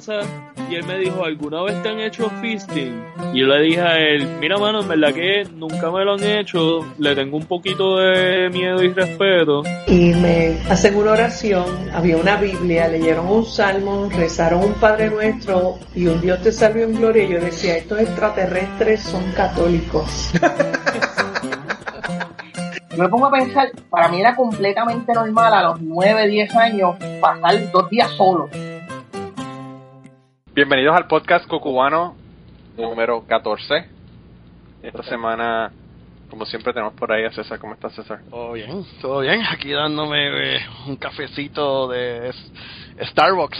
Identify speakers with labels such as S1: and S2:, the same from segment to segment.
S1: casa y él me dijo, ¿alguna vez te han hecho fisting? Y yo le dije a él, mira mano, en verdad que nunca me lo han hecho, le tengo un poquito de miedo y respeto.
S2: Y me hacen una oración, había una Biblia, leyeron un salmo, rezaron un Padre Nuestro y un Dios te salve en gloria. Y yo decía, estos extraterrestres son católicos.
S3: Yo me pongo a pensar, para mí era completamente normal a los 9, 10 años pasar dos días solo.
S4: Bienvenidos al podcast Cocubano número 14. Esta semana, como siempre, tenemos por ahí a César. ¿Cómo estás, César?
S5: Todo bien, todo bien. Aquí dándome eh, un cafecito de Starbucks.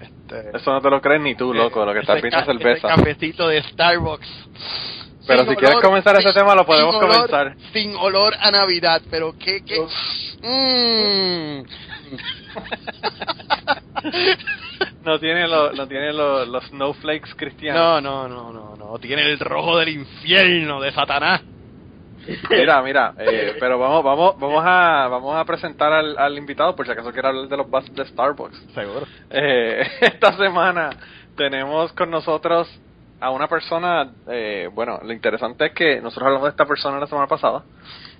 S5: Este,
S4: Eso no te lo crees ni tú, loco, lo que estás viendo es cerveza.
S5: cafecito de Starbucks.
S4: Pero
S5: Sin
S4: si quieres comenzar ese tema, lo podemos
S5: sin olor-
S4: comenzar.
S5: Sin olor a Navidad, pero qué, qué.
S4: No tiene, lo- no tiene lo- los snowflakes cristianos.
S5: No, no, no, no, no. Tiene el rojo del infierno de Satanás.
S4: Mira, mira, eh, pero vamos, vamos, vamos a, vamos a presentar al, al invitado por si acaso quiere hablar de los buses de Starbucks.
S5: Seguro.
S4: Eh, esta semana tenemos con nosotros a una persona, eh, bueno, lo interesante es que nosotros hablamos de esta persona la semana pasada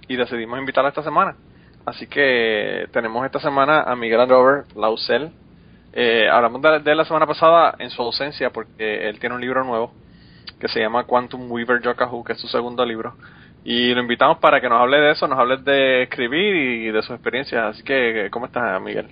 S4: y decidimos invitarla esta semana. Así que tenemos esta semana a Miguel Robert Lausel. Eh, hablamos de, de él la semana pasada en su ausencia porque él tiene un libro nuevo que se llama Quantum Weaver Yokahu, que es su segundo libro. Y lo invitamos para que nos hable de eso, nos hable de escribir y de sus experiencias. Así que, ¿cómo estás, Miguel?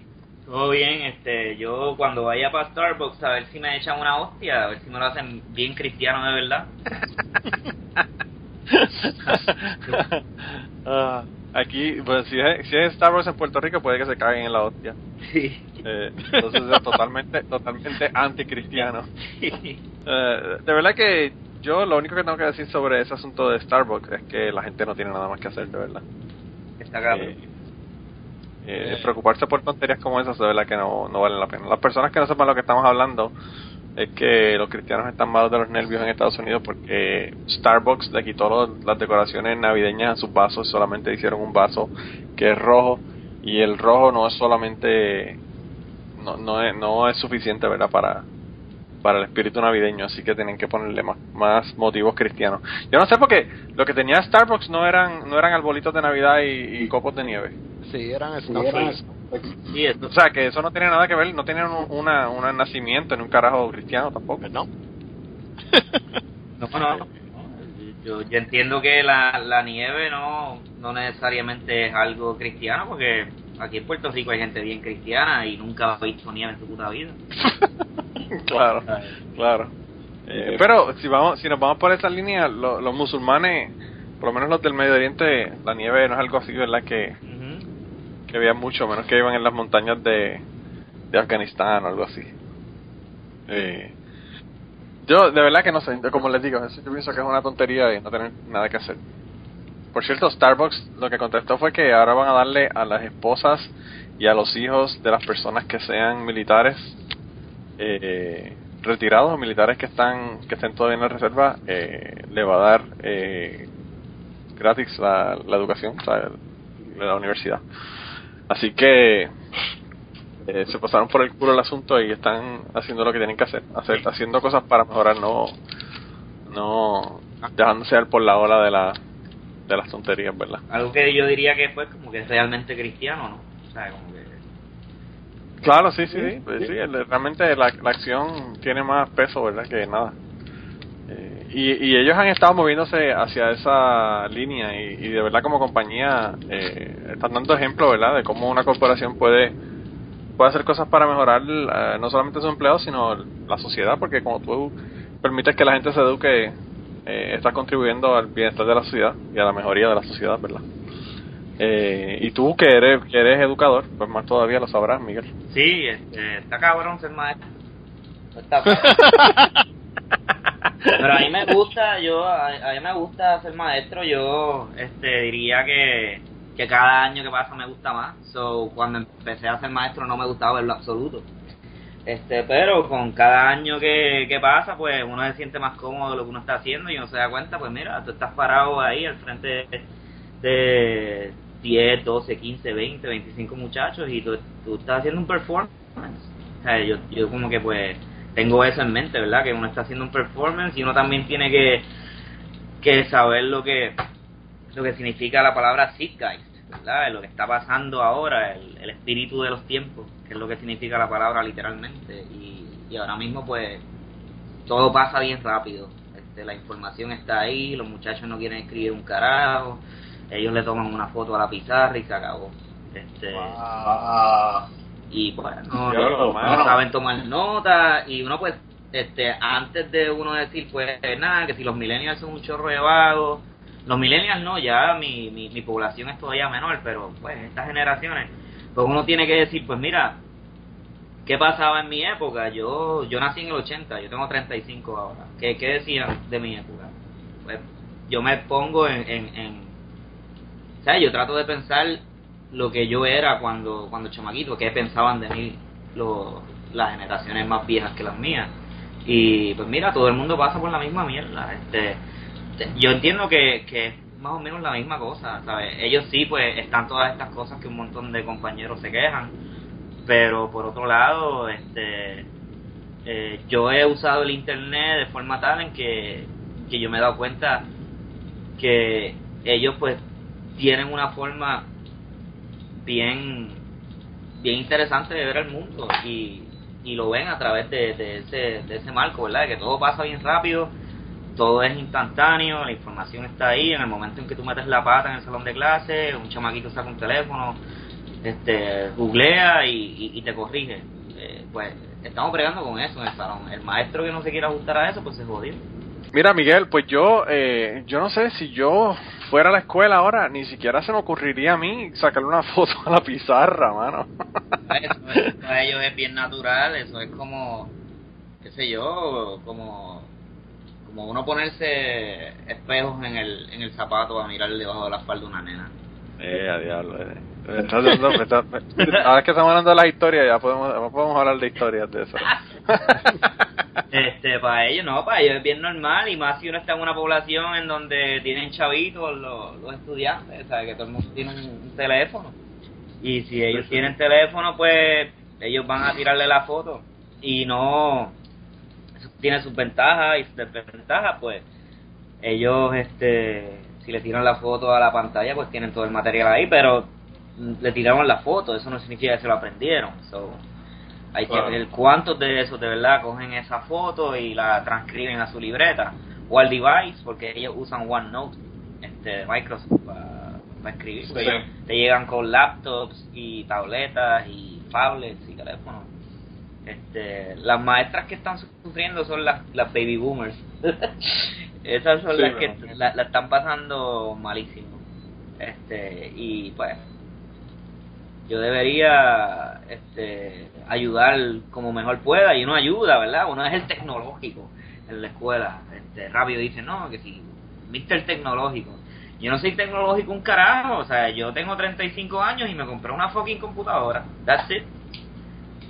S6: Todo bien, este, yo cuando vaya para Starbucks a ver si me echan una hostia, a ver si me lo hacen bien cristiano de verdad.
S4: Ah, aquí, pues si es, si es Star Wars en Puerto Rico, puede que se caguen en la hostia.
S6: Sí.
S4: Eh, entonces es totalmente, totalmente anticristiano. Eh, de verdad que yo lo único que tengo que decir sobre ese asunto de Starbucks es que la gente no tiene nada más que hacer, de verdad.
S6: Está cabrón.
S4: Eh, eh, preocuparse por tonterías como esas, de verdad que no, no valen la pena. Las personas que no sepan lo que estamos hablando es que los cristianos están malos de los nervios en Estados Unidos porque Starbucks le quitó las decoraciones navideñas a sus vasos, solamente hicieron un vaso que es rojo y el rojo no es solamente no, no es, no es suficiente, ¿verdad? Para para el espíritu navideño, así que tienen que ponerle más, más motivos cristianos. Yo no sé porque lo que tenía Starbucks no eran no eran arbolitos de Navidad y copos de nieve.
S5: Sí, eran snowflakes.
S6: Sí, eso.
S4: O sea, que eso no tiene nada que ver, no tiene un, una, un nacimiento en un carajo cristiano tampoco.
S5: No.
S6: No, no, no. Yo, yo entiendo que la, la nieve no, no necesariamente es algo cristiano, porque aquí en Puerto Rico hay gente bien cristiana y nunca ha visto nieve en su puta vida.
S4: claro, claro. Eh, pero si vamos si nos vamos por esa línea, lo- los musulmanes, por lo menos los del Medio Oriente, la nieve no es algo así, ¿verdad? Que. Que vean mucho, menos que iban en las montañas de, de Afganistán o algo así. Eh, yo de verdad que no sé, como les digo, eso yo pienso que es una tontería y no tener nada que hacer. Por cierto, Starbucks lo que contestó fue que ahora van a darle a las esposas y a los hijos de las personas que sean militares eh, retirados militares que están que estén todavía en la reserva, eh, le va a dar eh, gratis la, la educación, o sea, la universidad. Así que eh, se pasaron por el culo el asunto y están haciendo lo que tienen que hacer, hacer haciendo cosas para mejorar, no no dejándose dar por la ola de la de las tonterías, ¿verdad?
S6: Algo que yo diría que fue como que es realmente cristiano, ¿no? O sea, como que...
S4: Claro, sí, sí, sí, pues sí, realmente la, la acción tiene más peso, ¿verdad? Que nada. Y, y ellos han estado moviéndose hacia esa línea y, y de verdad como compañía eh, están dando ejemplo, ¿verdad? De cómo una corporación puede puede hacer cosas para mejorar eh, no solamente sus empleados, sino la sociedad, porque como tú permites que la gente se eduque, eh, estás contribuyendo al bienestar de la sociedad y a la mejoría de la sociedad, ¿verdad? Eh, y tú que eres, que eres educador, pues más todavía lo sabrás, Miguel.
S6: Sí, este, está cabrón ser maestro. Está cabrón. Pero a mí me gusta, yo, a, a mí me gusta ser maestro, yo este diría que, que cada año que pasa me gusta más. So, cuando empecé a ser maestro no me gustaba en lo absoluto. Este, pero con cada año que, que pasa, pues uno se siente más cómodo de lo que uno está haciendo y uno se da cuenta, pues mira, tú estás parado ahí al frente de, de 10, 12, 15, 20, 25 muchachos y tú, tú estás haciendo un performance. O sea, yo, yo como que pues tengo eso en mente, ¿verdad? Que uno está haciendo un performance y uno también tiene que, que saber lo que lo que significa la palabra zeitgeist, ¿verdad? Lo que está pasando ahora, el, el espíritu de los tiempos, que es lo que significa la palabra literalmente. Y, y ahora mismo pues todo pasa bien rápido. Este, la información está ahí, los muchachos no quieren escribir un carajo, ellos le toman una foto a la pizarra y se acabó. Este, y pues no, saben tomar nota y uno pues este antes de uno decir pues nada que si los millennials son un chorro de vagos. Los millennials no ya mi, mi, mi población es todavía menor pero pues estas generaciones pues uno tiene que decir pues mira qué pasaba en mi época yo yo nací en el 80 yo tengo 35 ahora. Qué, qué decían de mi época pues yo me pongo en, en, en o sea, yo trato de pensar lo que yo era cuando cuando chamaquito, qué pensaban de mí lo- las generaciones más viejas que las mías. Y pues mira, todo el mundo pasa por la misma mierda. Este, te- yo entiendo que, que es más o menos la misma cosa, ¿sabes? Ellos sí, pues están todas estas cosas que un montón de compañeros se quejan, pero por otro lado, este, eh, yo he usado el internet de forma tal en que, que yo me he dado cuenta que ellos pues tienen una forma bien bien interesante de ver el mundo y, y lo ven a través de, de ese, de ese marco, ¿verdad? Que todo pasa bien rápido, todo es instantáneo, la información está ahí, en el momento en que tú metes la pata en el salón de clase, un chamaquito saca un teléfono, este googlea y, y, te corrige. Eh, pues estamos bregando con eso en el salón. El maestro que no se quiera ajustar a eso, pues se jodió.
S4: Mira, Miguel, pues yo, eh, yo no sé si yo fuera a la escuela ahora, ni siquiera se me ocurriría a mí sacarle una foto a la pizarra, mano.
S6: Eso es- para ellos es bien natural, eso es como, qué sé yo, como, como uno ponerse espejos en el, en el zapato a mirar debajo de la falda de una nena.
S4: Eh, a diablo, eh. Ahora que estamos hablando de las historias, ya podemos, ya podemos hablar de historias de eso.
S6: Este, para ellos no, para ellos es bien normal y más si uno está en una población en donde tienen chavitos los, los estudiantes, ¿sabes? Que todo el mundo tiene un, teléfono. Y si ellos tienen teléfono, pues ellos van a tirarle la foto y no tiene sus ventajas y sus desventajas, pues ellos, este, si le tiran la foto a la pantalla, pues tienen todo el material ahí, pero le tiraron la foto, eso no significa que se lo aprendieron. So, hay
S4: Claro.
S6: que ver cuántos de esos de verdad cogen esa foto y la transcriben a su libreta o al device, porque ellos usan OneNote este, de Microsoft para escribir.
S4: Sí.
S6: Te llegan con laptops y tabletas y tablets y teléfonos. Este, las maestras que están sufriendo son las, las baby boomers. Esas son
S4: Sí,
S6: las que la, la están pasando malísimo. Este, y pues yo debería este, ayudar como mejor pueda y uno ayuda, ¿verdad? Uno es el tecnológico en la escuela. Este, rápido dice, no, que si Mr. Tecnológico. Yo no soy tecnológico un carajo, o sea, yo tengo 35 años y me compré una fucking computadora. That's it.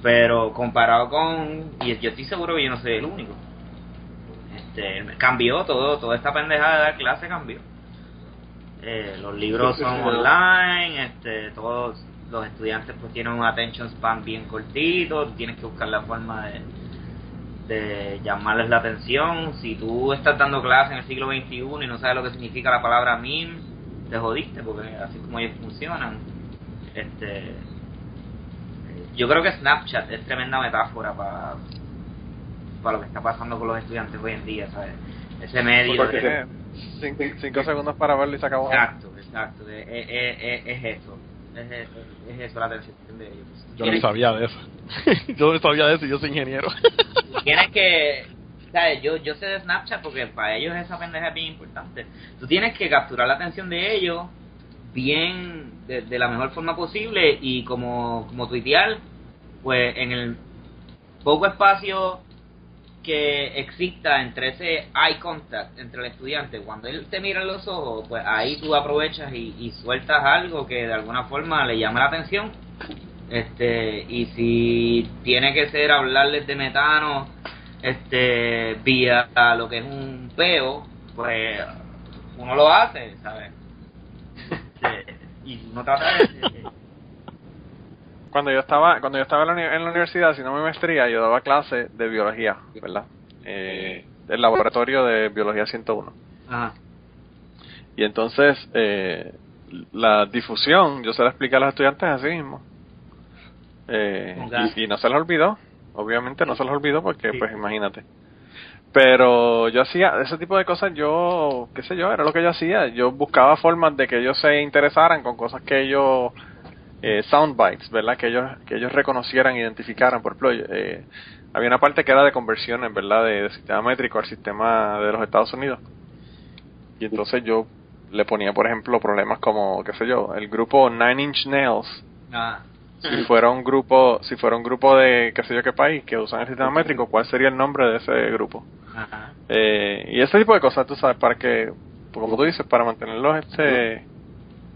S6: Pero comparado con... Y yo estoy seguro que yo no soy el único. Este, cambió todo, toda esta pendejada de dar clase cambió. Eh, los libros son online, este, todos los estudiantes pues tienen un attention span bien cortito, tienes que buscar la forma de, de llamarles la atención. Si tú estás dando clase en el siglo XXI y no sabes lo que significa la palabra meme, te jodiste porque así como ellos funcionan. Este, yo creo que Snapchat es tremenda metáfora para para lo que está pasando con los estudiantes hoy en día, ¿sabes? Ese medio. De-
S4: cinco, cinco segundos para verlo y se acabó.
S6: Exacto, exacto. Es, es, es, es eso. Es, es, es eso la atención de ellos.
S5: Yo no sabía de eso. yo no sabía de eso, yo soy ingeniero.
S6: tienes que ¿sabes? yo yo sé de Snapchat porque para ellos esa pendeja es bien importante tú tienes que capturar la atención de ellos bien de, de la mejor forma posible y como como tuitear pues en el poco espacio que exista entre ese eye contact entre el estudiante cuando él te mira en los ojos pues ahí tú aprovechas y, sueltas algo que de alguna forma le llama la atención. Este y si tiene que ser hablarles de metano este vía lo que es un peo pues uno lo hace sabes y uno trata de-
S4: cuando yo estaba cuando yo estaba en la, uni- en la universidad, haciendo mi maestría, yo daba clases de biología, ¿verdad? Eh, el laboratorio de biología 101.
S6: Ajá.
S4: Y entonces, eh, la difusión, yo se la expliqué a los estudiantes así mismo. Eh, y no se les olvidó, obviamente no se les olvidó porque, pues imagínate. Pero yo hacía ese tipo de cosas, yo, qué sé yo, era lo que yo hacía. Yo buscaba formas de que ellos se interesaran con cosas que ellos, eh, soundbites, ¿verdad? Que ellos, que ellos reconocieran, identificaran. Por ejemplo, eh, había una parte que era de conversiones, ¿verdad? De, de sistema métrico al sistema de los Estados Unidos. Y entonces yo le ponía, por ejemplo, problemas como, qué sé yo, el grupo Nine Inch Nails.
S6: Ajá.
S4: Si fuera un grupo, si fuera un grupo de qué sé yo qué país que usan el sistema métrico, ¿cuál sería el nombre de ese grupo?
S6: Ajá.
S4: Eh, y ese tipo de cosas, tú sabes, para que, como tú dices, para mantenerlos este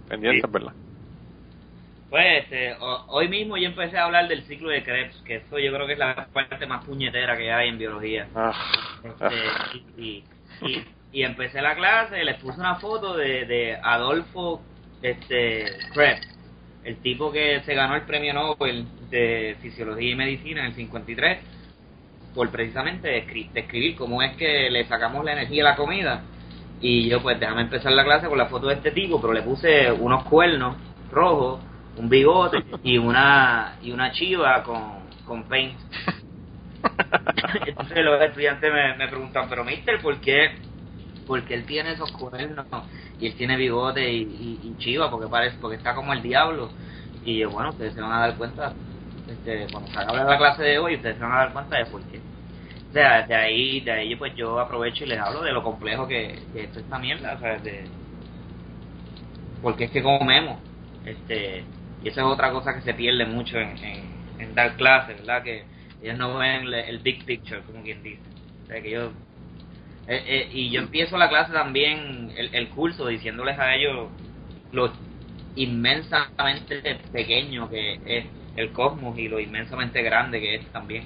S4: pendientes,
S1: Sí.
S4: ¿verdad?
S6: Pues ho- hoy mismo yo empecé a hablar del ciclo de Krebs, que eso yo creo que es la parte más puñetera que hay en biología.
S4: Ah.
S6: Este, y, y, y- y empecé la clase, les puse una foto de, de Adolfo este, Krebs, el tipo que se ganó el premio Nobel de Fisiología y Medicina en el 53, por precisamente escri- describir cómo es que le sacamos la energía a la comida. Y yo pues déjame empezar la clase con la foto de este tipo, pero le puse unos cuernos rojos, un bigote y una y una chiva con, con paint. Entonces los estudiantes me, me preguntan, pero mister, ¿por qué? Porque él tiene esos cuernos y él tiene bigote y, y, chiva, porque parece, porque está como el diablo. Y bueno, ustedes se van a dar cuenta, este, cuando se haga la clase de hoy, ustedes se van a dar cuenta de por qué. O sea, de ahí, de ahí pues yo aprovecho y les hablo de lo complejo que, que es esta mierda, o sea, de porque es que comemos, este, y esa es otra cosa que se pierde mucho en, dar clases, ¿verdad? Que ellos no ven el, big picture, como quien dice. Que yo, eh, eh, y yo empiezo la clase también, el, el curso, diciéndoles a ellos lo inmensamente pequeño que es el cosmos y lo inmensamente grande que es también.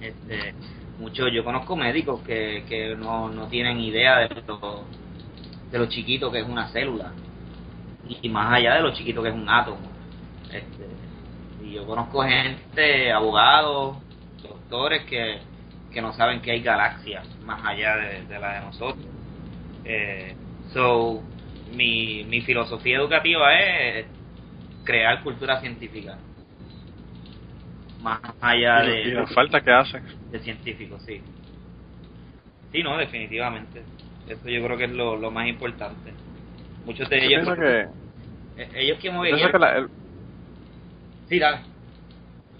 S6: Este, muchos, yo conozco médicos que, que no, no tienen idea de lo, de lo chiquito que es una célula y más allá de lo chiquito que es un átomo. Este, y yo conozco gente, abogados, doctores que, que no saben que hay galaxias más allá de, de la de nosotros. Eh, so, mi, mi filosofía educativa es crear cultura científica. Más allá
S4: y,
S6: de,
S4: y la falta que hacen.
S6: de científicos, sí. Sí, no, definitivamente. Eso yo creo que es lo, lo más importante. Muchos de ellos...
S4: que,
S6: eh, Ellos que
S4: yo
S6: mueven...
S4: pienso que
S6: dale.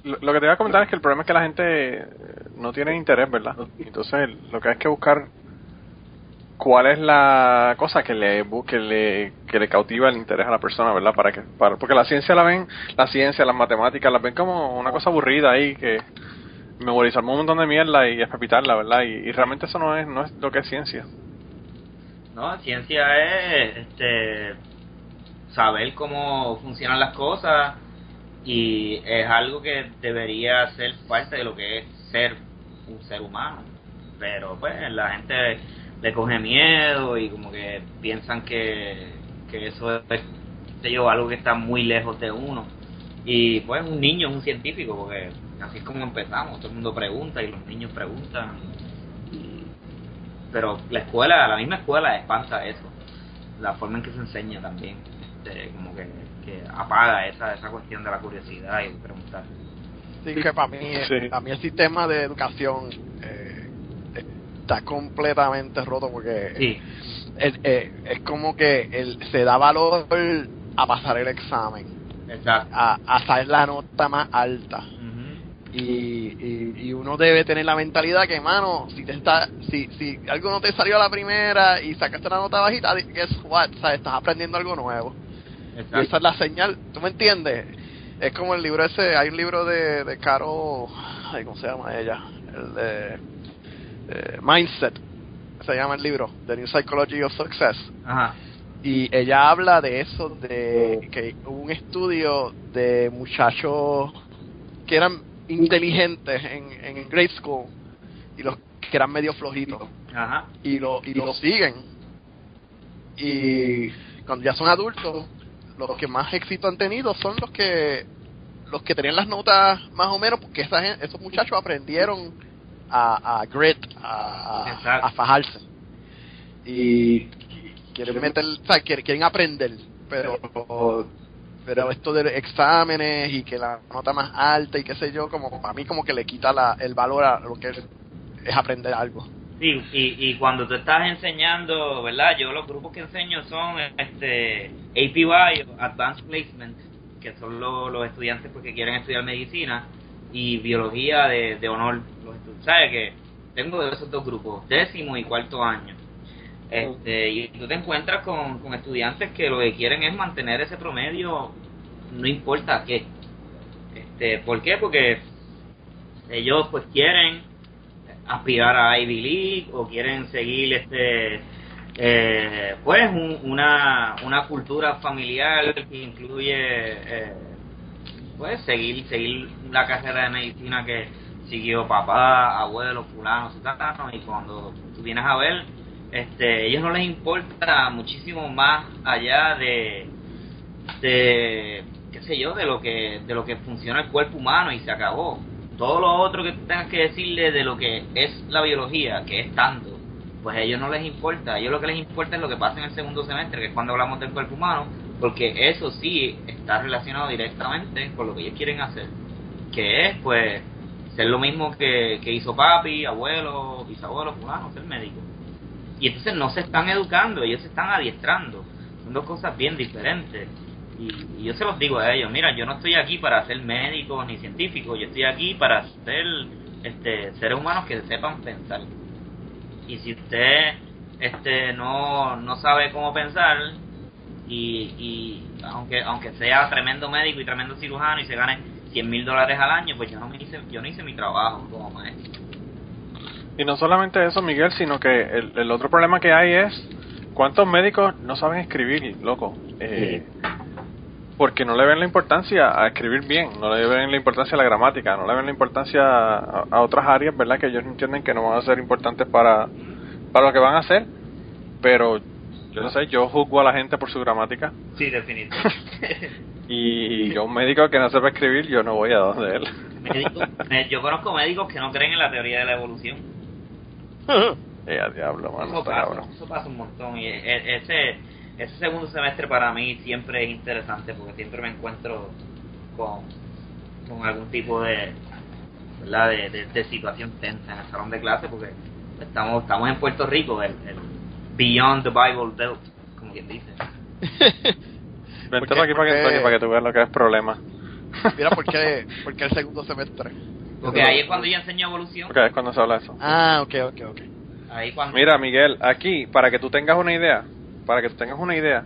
S4: lo, lo que te iba a comentar es que el problema es que la gente eh, no tiene interés, ¿verdad? Entonces lo que hay que buscar cuál es la cosa que le que le que le cautiva el interés a la persona, ¿verdad? Para que para porque la ciencia la ven, la ciencia, las matemáticas las ven como una cosa aburrida ahí que memorizar un montón de mierda y espepitarla, ¿verdad? Y, y realmente eso no es no es lo que es ciencia.
S6: No, ciencia es este, saber cómo funcionan las cosas y es algo que debería ser parte de lo que es ser un ser humano. Pero pues la gente le coge miedo y como que piensan que, que eso es yo, algo que está muy lejos de uno. Y pues un niño es un científico porque así es como empezamos, todo el mundo pregunta y los niños preguntan. Pero la escuela, la misma escuela espanta eso, la forma en que se enseña también, este, como que, que apaga esa, esa cuestión de la curiosidad y preguntar.
S5: Sí, que para mí,
S4: Sí.
S5: para mí el sistema de educación eh, está completamente roto porque
S6: Sí,
S5: el- eh, es como que el, se da valor a pasar el examen,
S6: exacto.
S5: a, a saber la nota más alta. Y, y, y uno debe tener la mentalidad que, mano, si te está, si, si algo no te salió a la primera y sacaste la nota bajita, guess what, estás aprendiendo algo nuevo. Y esa
S6: Exacto.
S5: es la señal, ¿tú me entiendes? Es como el libro ese, hay un libro de, de Caro, ay, ¿cómo se llama ella? El de eh, Mindset, se llama el libro, The New Psychology of Success.
S6: Ajá.
S5: Y ella habla de eso, de que hubo un estudio de muchachos que eran inteligentes en, en grade school y los que eran medio flojitos
S6: Ajá.
S5: y lo, y lo siguen. Y cuando ya son adultos, los que más éxito han tenido son los que los que tenían las notas más o menos, porque esa esos muchachos aprendieron a, a grit, a, a, a fajarse. Y quieren meter, o sea, quieren, aprender, pero pero esto de exámenes y que la nota más alta y qué sé yo, como para mí como que le quita la, el valor a lo que es, es aprender algo.
S6: Sí, y, y cuando tú estás enseñando, ¿verdad? Yo los grupos que enseño son este APY, Advanced Placement, que son lo- los estudiantes pues, que quieren estudiar medicina, y biología de, de honor. Los ¿Sabes que Tengo esos dos grupos, décimo y cuarto año. Este, y tú te encuentras con, con estudiantes que lo que quieren es mantener ese promedio, no importa qué. Este, ¿Por qué? Porque ellos pues quieren aspirar a Ivy League o quieren seguir este eh, pues un- una, una cultura familiar que incluye eh, pues seguir seguir la carrera de medicina que siguió papá, abuelo, fulano, sutano y cuando tú vienes a ver este ellos no les importa muchísimo más allá de de qué sé yo de lo que de lo que funciona el cuerpo humano y se acabó todo lo otro que tengas que decirle de lo que es la biología que es tanto pues a ellos no les importa a ellos lo que les importa es lo que pasa en el segundo semestre que es cuando hablamos del cuerpo humano porque eso sí está relacionado directamente con lo que ellos quieren hacer que es pues ser lo mismo que, que hizo papi abuelo bisabuelo fulano ser médico y entonces no se están educando, ellos se están adiestrando. Son dos cosas bien diferentes. Y, y yo se los digo a ellos, mira, yo no estoy aquí para ser médico ni científico, yo estoy aquí para ser este, seres humanos que sepan pensar. Y si usted este, no, no sabe cómo pensar, y, y aunque aunque sea tremendo médico y tremendo cirujano y se gane 100 mil dólares al año, pues yo no, me hice, yo no hice mi trabajo como maestro.
S4: Y no solamente eso, Miguel, sino que el, el otro problema que hay es cuántos médicos no saben escribir, loco. Eh, Porque no le ven la importancia a escribir bien, no le ven la importancia a la gramática, no le ven la importancia a, a otras áreas, ¿verdad? Que ellos entienden que no van a ser importantes para, para lo que van a hacer. Pero yo no sé, yo juzgo a la gente por su gramática.
S6: Sí, definitivamente.
S4: Y yo, un médico que no sepa escribir, yo no voy a donde él.
S6: Yo conozco médicos que no creen en la teoría de la evolución.
S4: Eh, diablo, mano,
S6: Eso pasa, eso pasa un montón. Y e- e- ese, ese segundo semestre para mí siempre es interesante porque siempre me encuentro con, con algún tipo de, ¿verdad? De, de, de situación tensa en el salón de clase porque estamos estamos en Puerto Rico, el, el Beyond the Bible Belt, como quien dice.
S4: Vente
S5: Porque-
S4: aquí para que,
S5: porque-
S4: para que- para que tú veas lo que es problema.
S5: Mira, ¿por qué, por qué el segundo semestre?
S6: Porque ahí es cuando yo enseño evolución.
S4: Porque es cuando se habla de eso.
S5: Ah, ok, ok, ok.
S6: Ahí cuando
S4: Mira, Miguel, aquí, para que tú tengas una idea, para que tú tengas una idea,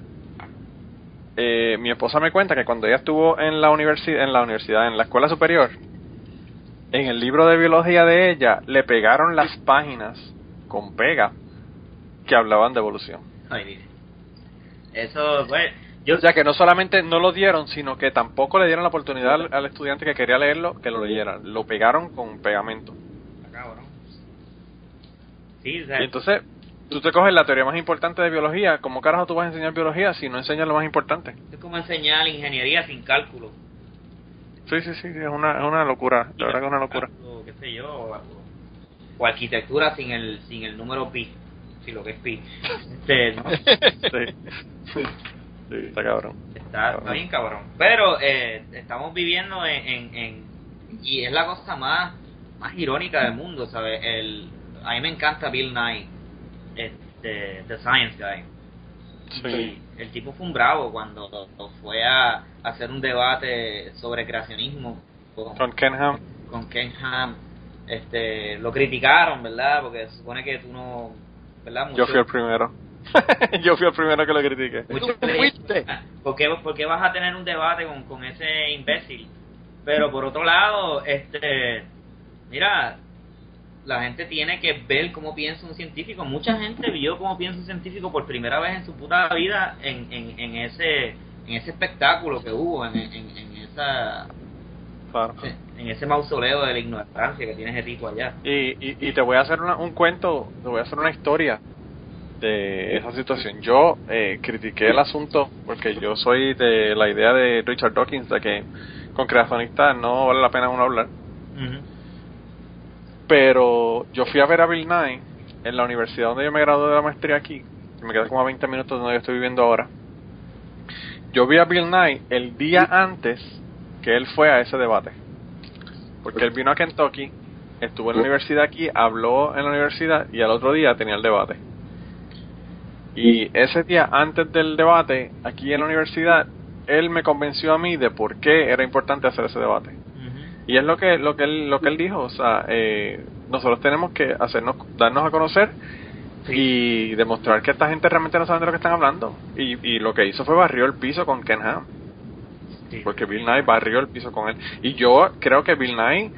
S4: eh, mi esposa me cuenta que cuando ella estuvo en la universidad, en la universidad, en la escuela superior, en el libro de biología de ella le pegaron las páginas con pega que hablaban de evolución.
S6: Ay, mire. Eso, pues, yo
S4: O sea que no solamente no lo dieron, sino que tampoco le dieron la oportunidad al, al estudiante que quería leerlo que lo leyera. Lo pegaron con pegamento.
S6: Sí, o sea,
S4: Y entonces, tú te coges la teoría más importante de biología. ¿Cómo carajo tú vas a enseñar biología si no enseñas lo más importante?
S6: es como enseñar ingeniería sin cálculo.
S4: Sí, sí, sí, es una, es una locura. La verdad que es una locura.
S6: O qué sé yo, o, o arquitectura sin el sin el número pi, si lo que es pi. Este, no,
S4: Sí. Sí, sí, está cabrón.
S6: está, está bien cabrón. Pero eh, estamos viviendo en, en, en- y es la cosa más más irónica del mundo, ¿sabes? El a mí me encanta Bill Nye, este, The Science Guy.
S4: Sí.
S6: Y el tipo fue un bravo cuando fue a hacer un debate sobre creacionismo con,
S4: Con Ken Ham.
S6: con Ken Ham. Este, lo criticaron, ¿verdad? Porque se supone que tú no, ¿verdad?
S4: Yo fui el primero. Yo fui el primero que lo critiqué.
S6: mucho. ¿Por qué, por qué vas a tener un debate con, con ese imbécil? Pero por otro lado, este, mira, la gente tiene que ver cómo piensa un científico. Mucha gente vio cómo piensa un científico por primera vez en su puta vida en, en, en ese en ese espectáculo que hubo, en, en, en esa en ese mausoleo de la ignorancia que tiene ese tipo allá.
S4: Y, y, y te voy a hacer una- un cuento, te voy a hacer una historia de esa situación. Yo eh, critiqué el asunto porque yo soy de la idea de Richard Dawkins de que con creacionistas no vale la pena uno hablar.
S6: Ujú.
S4: Pero yo fui a ver a Bill Nye en la universidad donde yo me gradué de la maestría aquí. Me quedé como a 20 minutos de donde yo estoy viviendo ahora. Yo vi a Bill Nye el día antes que él fue a ese debate. Porque él vino a Kentucky, estuvo en la universidad aquí, habló en la universidad y al otro día tenía el debate. Y ese día antes del debate, aquí en la universidad, él me convenció a mí de por qué era importante hacer ese debate. Y es lo que lo que él, lo que él dijo, o sea, eh, nosotros tenemos que hacernos darnos a conocer y demostrar que esta gente realmente no sabe de lo que están hablando. Y, y lo que hizo fue barrió el piso con Ken Ham,
S6: Sí.
S4: porque Bill Nye barrió el piso con él. Y yo creo que Bill Nye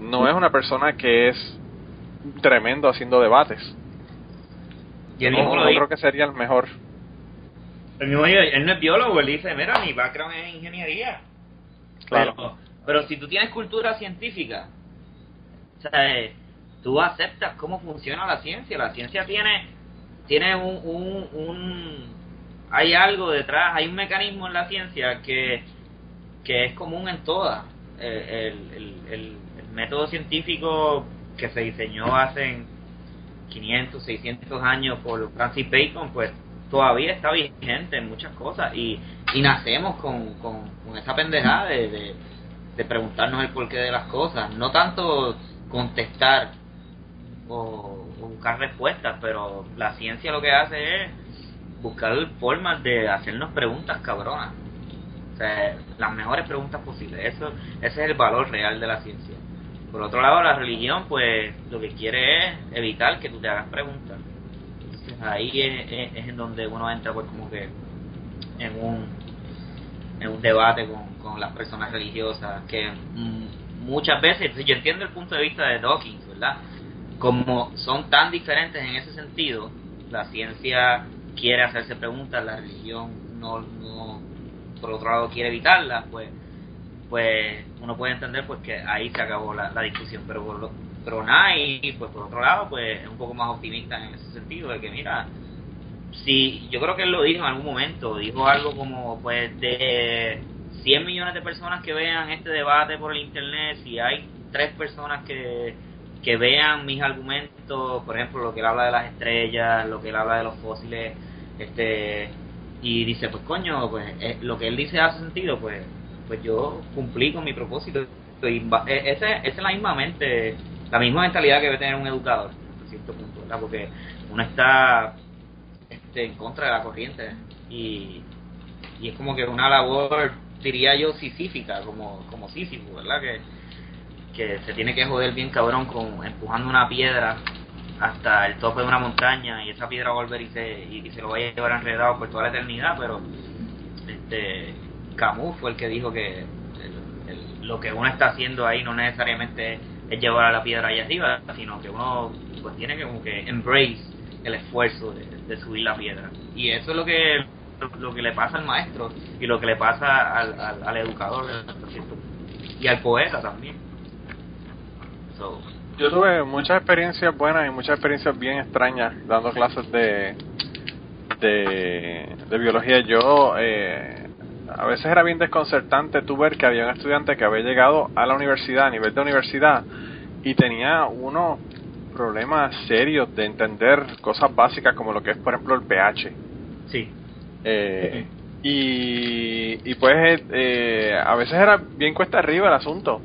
S4: no es una persona que es tremendo haciendo debates.
S6: Y él
S4: No, creo que sería el mejor.
S6: El mismo él no es biólogo, él dice, mira, mi background es ingeniería.
S4: Claro.
S6: Pero, pero si tú tienes cultura científica, sea, eh, tú aceptas cómo funciona la ciencia. La ciencia tiene, tiene un, un, un- hay algo detrás, hay un mecanismo en la ciencia que, que es común en todas. Eh, el, el, el- el método científico que se diseñó hace 500, 600 años por Francis Bacon, pues todavía está vigente en muchas cosas y, y nacemos con, con, con esa pendejada de, de, de preguntarnos el porqué de las cosas, no tanto contestar o, buscar respuestas, pero la ciencia lo que hace es buscar formas de hacernos preguntas cabronas. O sea, las mejores preguntas posibles. Eso, ese es el valor real de la ciencia. Por otro lado, la religión, pues, lo que quiere es evitar que tú te hagas preguntas. Ahí es- es en donde uno entra, pues, como que en un, en un debate con, con las personas religiosas, que mm, muchas veces, yo entiendo el punto de vista de Dawkins, ¿verdad? Como son tan diferentes en ese sentido, la ciencia quiere hacerse preguntas, la religión no, no por otro lado quiere evitarlas, pues pues uno puede entender pues que ahí se acabó la, la discusión pero por lo, pero pues por otro lado pues es un poco más optimista en ese sentido de que mira si yo creo que él lo dijo en algún momento dijo algo como pues de 100 millones de personas que vean este debate por el internet si hay tres personas que que vean mis argumentos por ejemplo lo que él habla de las estrellas lo que él habla de los fósiles este y dice pues coño pues eh, lo que él dice hace sentido pues pues yo cumplí con mi propósito y e- esa es la misma mente la misma mentalidad que debe tener un educador hasta cierto punto ¿verdad? porque uno está este, en contra de la corriente. Y, y es como que una labor diría yo sisífica como como Sísifo verdad que que se tiene que joder bien cabrón con empujando una piedra hasta el tope de una montaña y esa piedra va a volver y se, y, se lo va a llevar enredado por toda la eternidad, pero este Camus fue el que dijo que lo que uno está haciendo ahí no necesariamente es llevar a la piedra allá arriba, sino que uno pues tiene que como que embrace el esfuerzo de, subir la piedra. Y eso es lo que lo que le pasa al maestro y lo que le pasa al, al, al educador y al poeta también.
S4: Yo tuve muchas experiencias buenas y muchas experiencias bien extrañas dando clases de de, de biología. Yo eh, a veces era bien desconcertante tú ver que había un estudiante que había llegado a la universidad, a nivel de universidad, y tenía unos problemas serios de entender cosas básicas como lo que es, por ejemplo, el pH.
S6: sí.
S4: Eh, y, y pues eh, a veces era bien cuesta arriba el asunto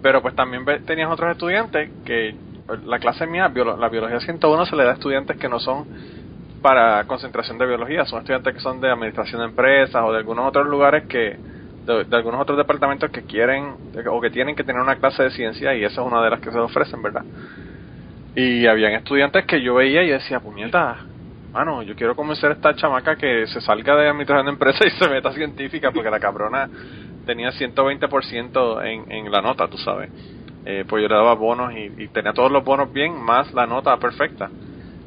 S4: pero pues también tenías otros estudiantes que la clase mía la biología 101 se le da a estudiantes que no son para concentración de biología son estudiantes que son de administración de empresas o de algunos otros lugares que de, de algunos otros departamentos que quieren o que tienen que tener una clase de ciencia y esa es una de las que se ofrecen verdad y habían estudiantes que yo veía y decía puñeta mano, yo quiero convencer a esta chamaca que se salga de administración de empresa y se meta científica, porque la cabrona tenía 120% en, en la nota, tú sabes. Eh, pues yo le daba bonos y, y tenía todos los bonos bien, más la nota perfecta.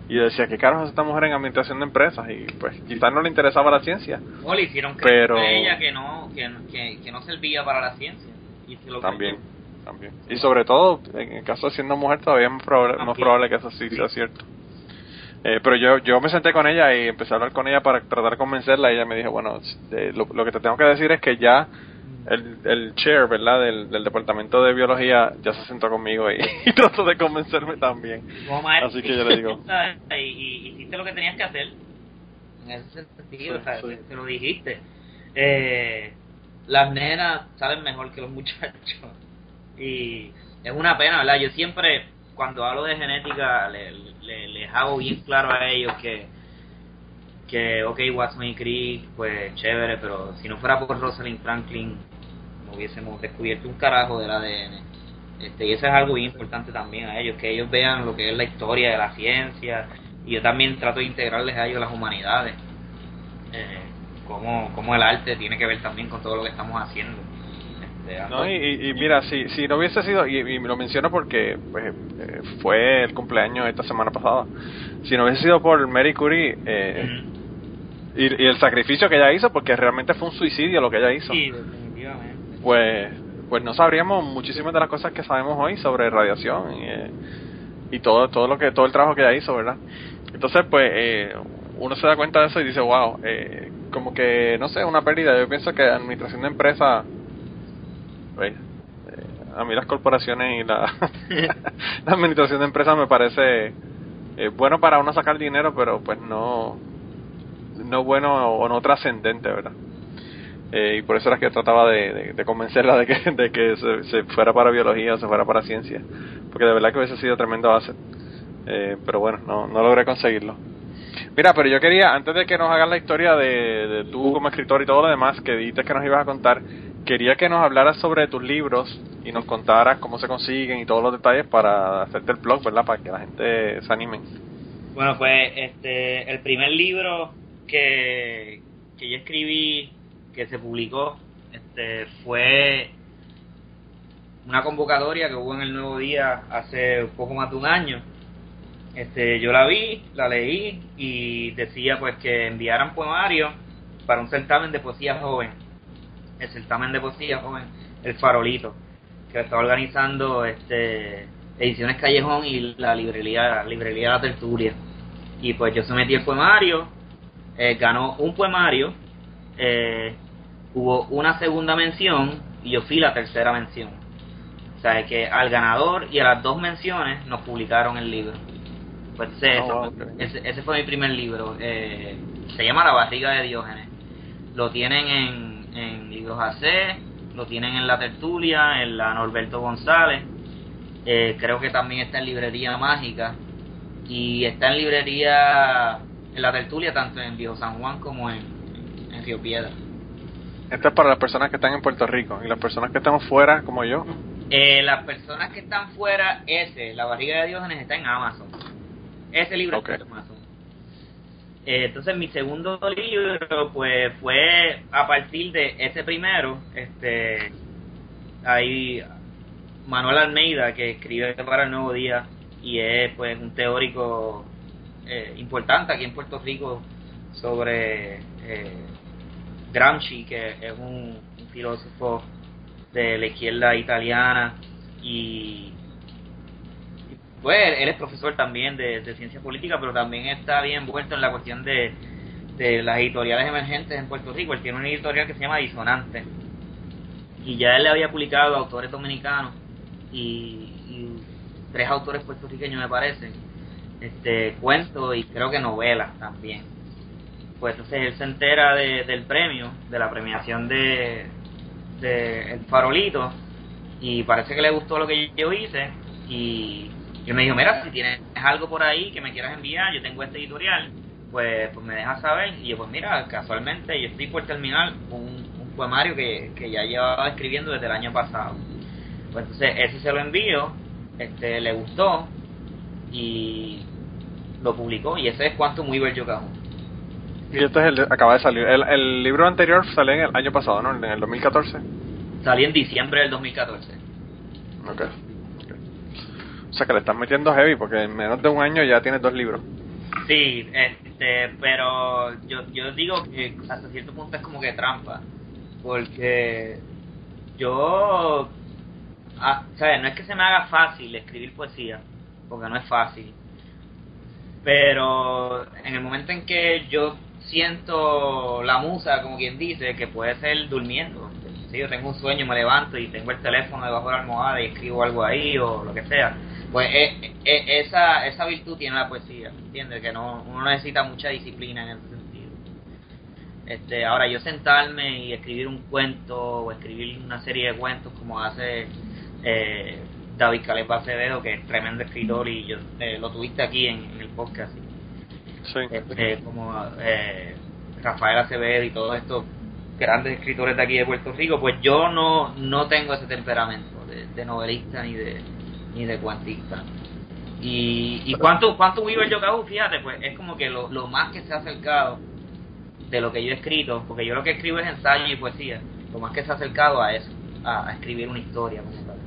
S4: Y yo decía, ¿qué carajo es esta mujer en administración de empresas? Y pues quizás no le interesaba la ciencia.
S6: No le hicieron creer
S4: Pero-
S6: a ella que no, que, que, que no servía para la ciencia. Y se lo
S4: También,
S6: creyó.
S4: También. Y sobre todo, en el caso de siendo mujer, todavía es más probable, más
S6: También.
S4: probable que eso sí sea cierto. Eh, pero yo yo me senté con ella y empecé a hablar con ella para tratar de convencerla y ella me dijo, bueno, eh, lo, lo que te tengo que decir es que ya el, el chair, ¿verdad? Del, del departamento de biología ya se sentó conmigo y, y trató de convencerme también.
S6: Maestro,
S4: Así que yo le digo.
S6: y, y hiciste lo que tenías que hacer. En ese sentido,
S4: Sí,
S6: o sea,
S4: sí.
S6: te, te lo dijiste. Eh, las nenas saben mejor que los muchachos. Y es una pena, ¿verdad? Yo siempre, cuando hablo de genética, le, le- les hago bien claro a ellos que, que ok, Watson Crick, pues chévere, pero si no fuera por Rosalind Franklin, no hubiésemos descubierto un carajo del ADN. Este, y eso es algo bien importante también a ellos, que ellos vean lo que es la historia de la ciencia, y yo también trato de integrarles a ellos las humanidades, eh, cómo, cómo el arte tiene que ver también con todo lo que estamos haciendo.
S4: No, y, y- mira, si, si no hubiese sido, y, y lo menciono porque pues, eh, fue el cumpleaños esta semana pasada, si no hubiese sido por Mary Curie eh, y, y el sacrificio que ella hizo, porque realmente fue un suicidio lo que ella hizo,
S6: Sí, definitivamente.
S4: pues pues no sabríamos muchísimas de las cosas que sabemos hoy sobre radiación y, eh, y todo todo lo que todo el trabajo que ella hizo, ¿verdad? Entonces, pues eh, uno se da cuenta de eso y dice, wow, eh, como que no sé, una pérdida. Yo pienso que administración de empresas pues, eh, a mí las corporaciones y la, la administración de empresas me parece eh, bueno para uno sacar dinero, pero pues no no bueno o no trascendente, ¿verdad? Eh, y por eso era que trataba de, de- de convencerla de que, de que se, se fuera para biología o se fuera para ciencia, porque de verdad que hubiese sido tremendo asset. Eh, pero bueno, no, no logré conseguirlo. Mira, pero yo quería, antes de que nos hagas la historia de, de tú como escritor y todo lo demás que dijiste que nos ibas a contar, quería que nos hablaras sobre tus libros y nos contaras cómo se consiguen y todos los detalles para hacerte el blog, ¿verdad? Para que la gente se anime.
S6: Bueno, pues este, el primer libro que, que yo escribí, que se publicó, este, fue una convocatoria que hubo en el Nuevo Día hace poco más de un año. Este, yo la vi, la leí y decía pues que enviaran poemarios para un certamen de poesía joven, el certamen de poesía joven, el Farolito, que está organizando este Ediciones Callejón y la librería, la librería La Tertulia. Y pues yo sometí el poemario, eh, ganó un poemario, eh, hubo una segunda mención y yo fui la tercera mención. O sea, que al ganador y a las dos menciones nos publicaron el libro. Pues ese,
S4: Oh,
S6: ese, ese fue mi primer libro. eh, se llama La barriga de Diógenes. Lo tienen en, en Libros AC, lo tienen en La Tertulia, en la Norberto González. eh, creo que también está en Librería Mágica. Y está en librería, en La Tertulia, tanto en Viejo San Juan como en, en Río Piedra.
S4: Esto es para las personas que están en Puerto Rico y las personas que estamos fuera, como yo.
S6: Eh, las personas que están fuera, ese, La barriga de Diógenes, está en Amazon. Ese libro
S4: Ok.
S6: está en Amazon. Eh, entonces mi segundo libro pues fue a partir de ese primero, este hay Manuel Almeida que escribe para el Nuevo Día y es pues un teórico eh, importante aquí en Puerto Rico sobre eh, Gramsci que es un, un filósofo de la izquierda italiana y pues él es profesor también de, de ciencia política, pero también está bien envuelto en la cuestión de, de las editoriales emergentes en Puerto Rico. Él tiene una editorial que se llama Disonante. Y ya él le había publicado autores dominicanos y, y tres autores puertorriqueños, me parece, este cuentos y creo que novelas también. Pues entonces él se entera de- del premio, de la premiación de, de El Farolito, y parece que le gustó lo que yo hice y yo me dijo, mira, si tienes algo por ahí que me quieras enviar, yo tengo este editorial, pues, pues me dejas saber. Y yo, pues mira, casualmente yo estoy por terminar un, un poemario que, que ya llevaba escribiendo desde el año pasado. Pues entonces ese se lo envío, este, le gustó y lo publicó. Y ese es Quantum Weaver Yokahu.
S4: Y este es el acaba de salir. El, el libro anterior salió en el año pasado, ¿no? En el 2014.
S6: Salió en diciembre del 2014.
S4: Ok. O sea que le están metiendo heavy porque en menos de un año ya tienes dos libros.
S6: Sí, este, pero yo, yo digo que hasta cierto punto es como que trampa, porque yo, ah, ¿sabes? No es que se me haga fácil escribir poesía, porque no es fácil, pero en el momento en que yo siento la musa, como quien dice, que puede ser durmiendo, si yo tengo un sueño, me levanto y tengo el teléfono debajo de la almohada y escribo algo ahí o lo que sea. Pues eh, eh, esa, esa virtud tiene la poesía, ¿entiendes? Que no, uno necesita mucha disciplina en ese sentido. Este, ahora, yo sentarme y escribir un cuento o escribir una serie de cuentos como hace eh, David Caleb Acevedo, que es tremendo escritor y yo eh, lo tuviste aquí en, en el podcast.
S4: Sí.
S6: Este, como eh, Rafael Acevedo y todos estos grandes escritores de aquí de Puerto Rico, pues yo no, no tengo ese temperamento de, de novelista ni de ni de cuantista. Y, y cuánto, cuánto Weaver Yokahu, fíjate, pues es como que lo, lo más que se ha acercado de lo que yo he escrito, porque yo lo que escribo es ensayo y poesía, lo más que se ha acercado a eso, a, a escribir una historia como tal.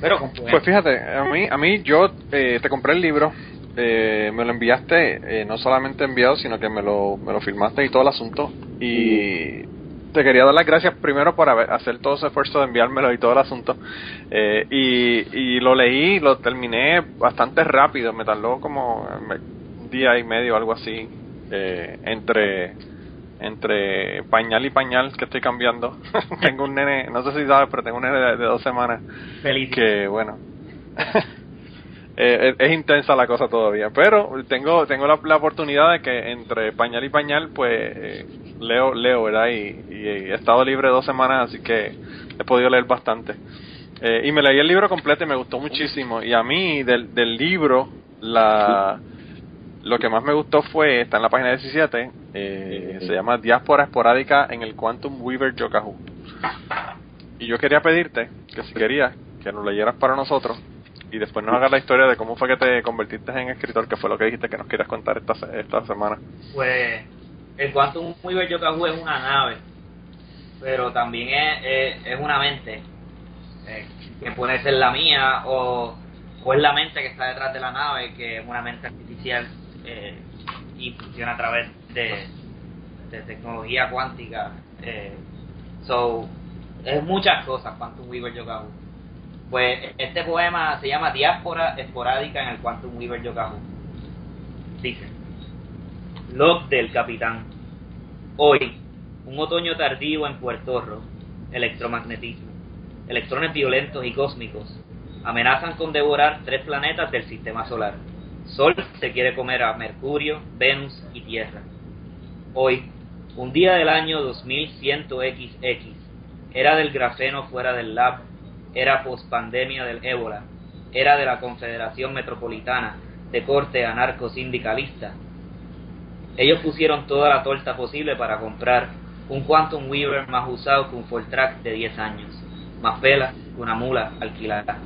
S6: Pero con
S4: Pues fíjate, a mí, a mí yo eh, te compré el libro, eh, me lo enviaste, eh, no solamente enviado, sino que me lo, me lo firmaste y todo el asunto. Y te quería dar las gracias primero por haber, hacer todo ese esfuerzo de enviármelo y todo el asunto. Eh, y, y lo leí, lo terminé bastante rápido, me tardó como un día y medio, algo así, eh, entre entre pañal y pañal que estoy cambiando. tengo un nene, no sé si sabes, pero tengo un nene de, de dos semanas
S6: Feliz.
S4: que bueno eh, es, intensa la cosa todavía pero tengo tengo la, la oportunidad de que entre pañal y pañal pues eh, leo leo verdad y, y he estado libre dos semanas así que he podido leer bastante. Eh, y me leí el libro completo y me gustó muchísimo. Y a mí del, libro la lo que más me gustó fue está en la página 17 eh, se llama diáspora esporádica en el Quantum Weaver Yokahu. Y yo quería pedirte que si querías que lo leyeras para nosotros y después nos hagas la historia de cómo fue que te convertiste en escritor, que fue lo que dijiste que nos querías contar esta, esta semana.
S6: Pues el Quantum Weaver Yokahu es una nave, pero también es, es, una mente, eh, que puede ser la mía o, o es la mente que está detrás de la nave, que es una mente artificial eh, y funciona a través de, de tecnología cuántica. Eh, so, es muchas cosas Quantum Weaver Yokahu. Pues este poema se llama Diáspora esporádica en el Quantum Weaver Yokahu. Dice. Log del capitán. Hoy, un otoño tardío en Puerto Rico, electromagnetismo. Electrones violentos y cósmicos amenazan con devorar tres planetas del sistema solar. Sol se quiere comer a Mercurio, Venus y Tierra. Hoy, un día del año 2100XX, era del grafeno fuera del lab, era pospandemia del ébola, era de la Confederación Metropolitana de corte anarco-sindicalista. Ellos pusieron toda la torta posible para comprar un Quantum Weaver más usado que un Fortrack de 10 años, más vela que una mula alquilada.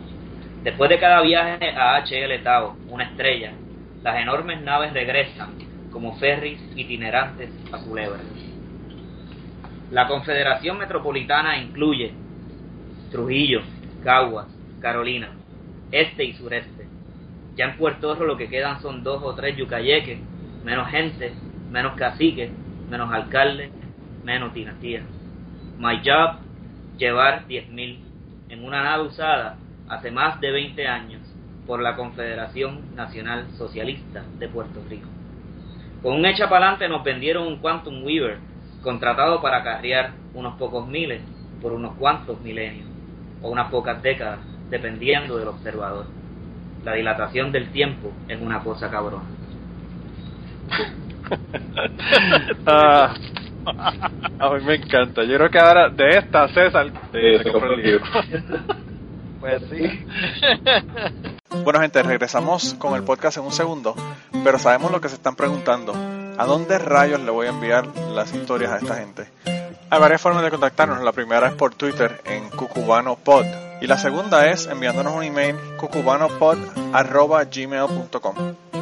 S6: Después de cada viaje a HL Tau, una estrella, las enormes naves regresan como ferries itinerantes a Culebra. La Confederación Metropolitana incluye Trujillo, Caguas, Carolina, este y sureste. Ya en Puerto Rico lo que quedan son dos o tres yucayeques, menos gente, menos caciques, menos alcaldes, menos dinastías. My job, llevar 10.000 en una nave usada hace más de 20 años por la Confederación Nacional Socialista de Puerto Rico. Con un echa pa'lante nos vendieron un Quantum Weaver contratado para acarrear unos pocos miles por unos cuantos milenios o unas pocas décadas, dependiendo del observador. La dilatación del tiempo es una cosa cabrona.
S4: Ah, a mí me encanta. Yo creo que ahora de esta, César, te, te compro el libro.
S5: Pues sí.
S4: Bueno, gente, regresamos con el podcast en un segundo, pero sabemos lo que se están preguntando. ¿A dónde rayos le voy a enviar las historias a esta gente? Hay varias formas de contactarnos. La primera es por Twitter en cucubanopod. Y la segunda es enviándonos un email cucubanopod.gmail.com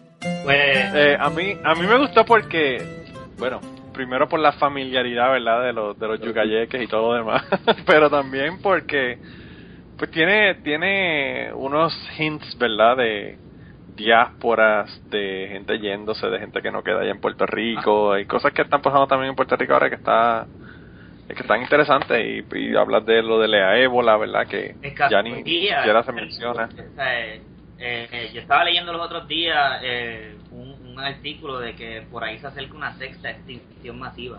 S6: Pues
S4: Eh, a mí a mí me gustó porque, bueno, primero por la familiaridad, ¿verdad? De los, de los yucayeques y todo lo demás, pero también porque Pues tiene, tiene unos hints, ¿verdad? De diásporas, de gente yéndose, de gente que no queda allá en Puerto Rico. Hay cosas que están pasando también en Puerto Rico ahora que está que están interesantes y, y hablar de lo de la ébola, ¿verdad? Que ya ni siquiera se menciona.
S6: Eh, eh, yo estaba leyendo los otros días eh, un, un, artículo de que por ahí se acerca una sexta extinción masiva.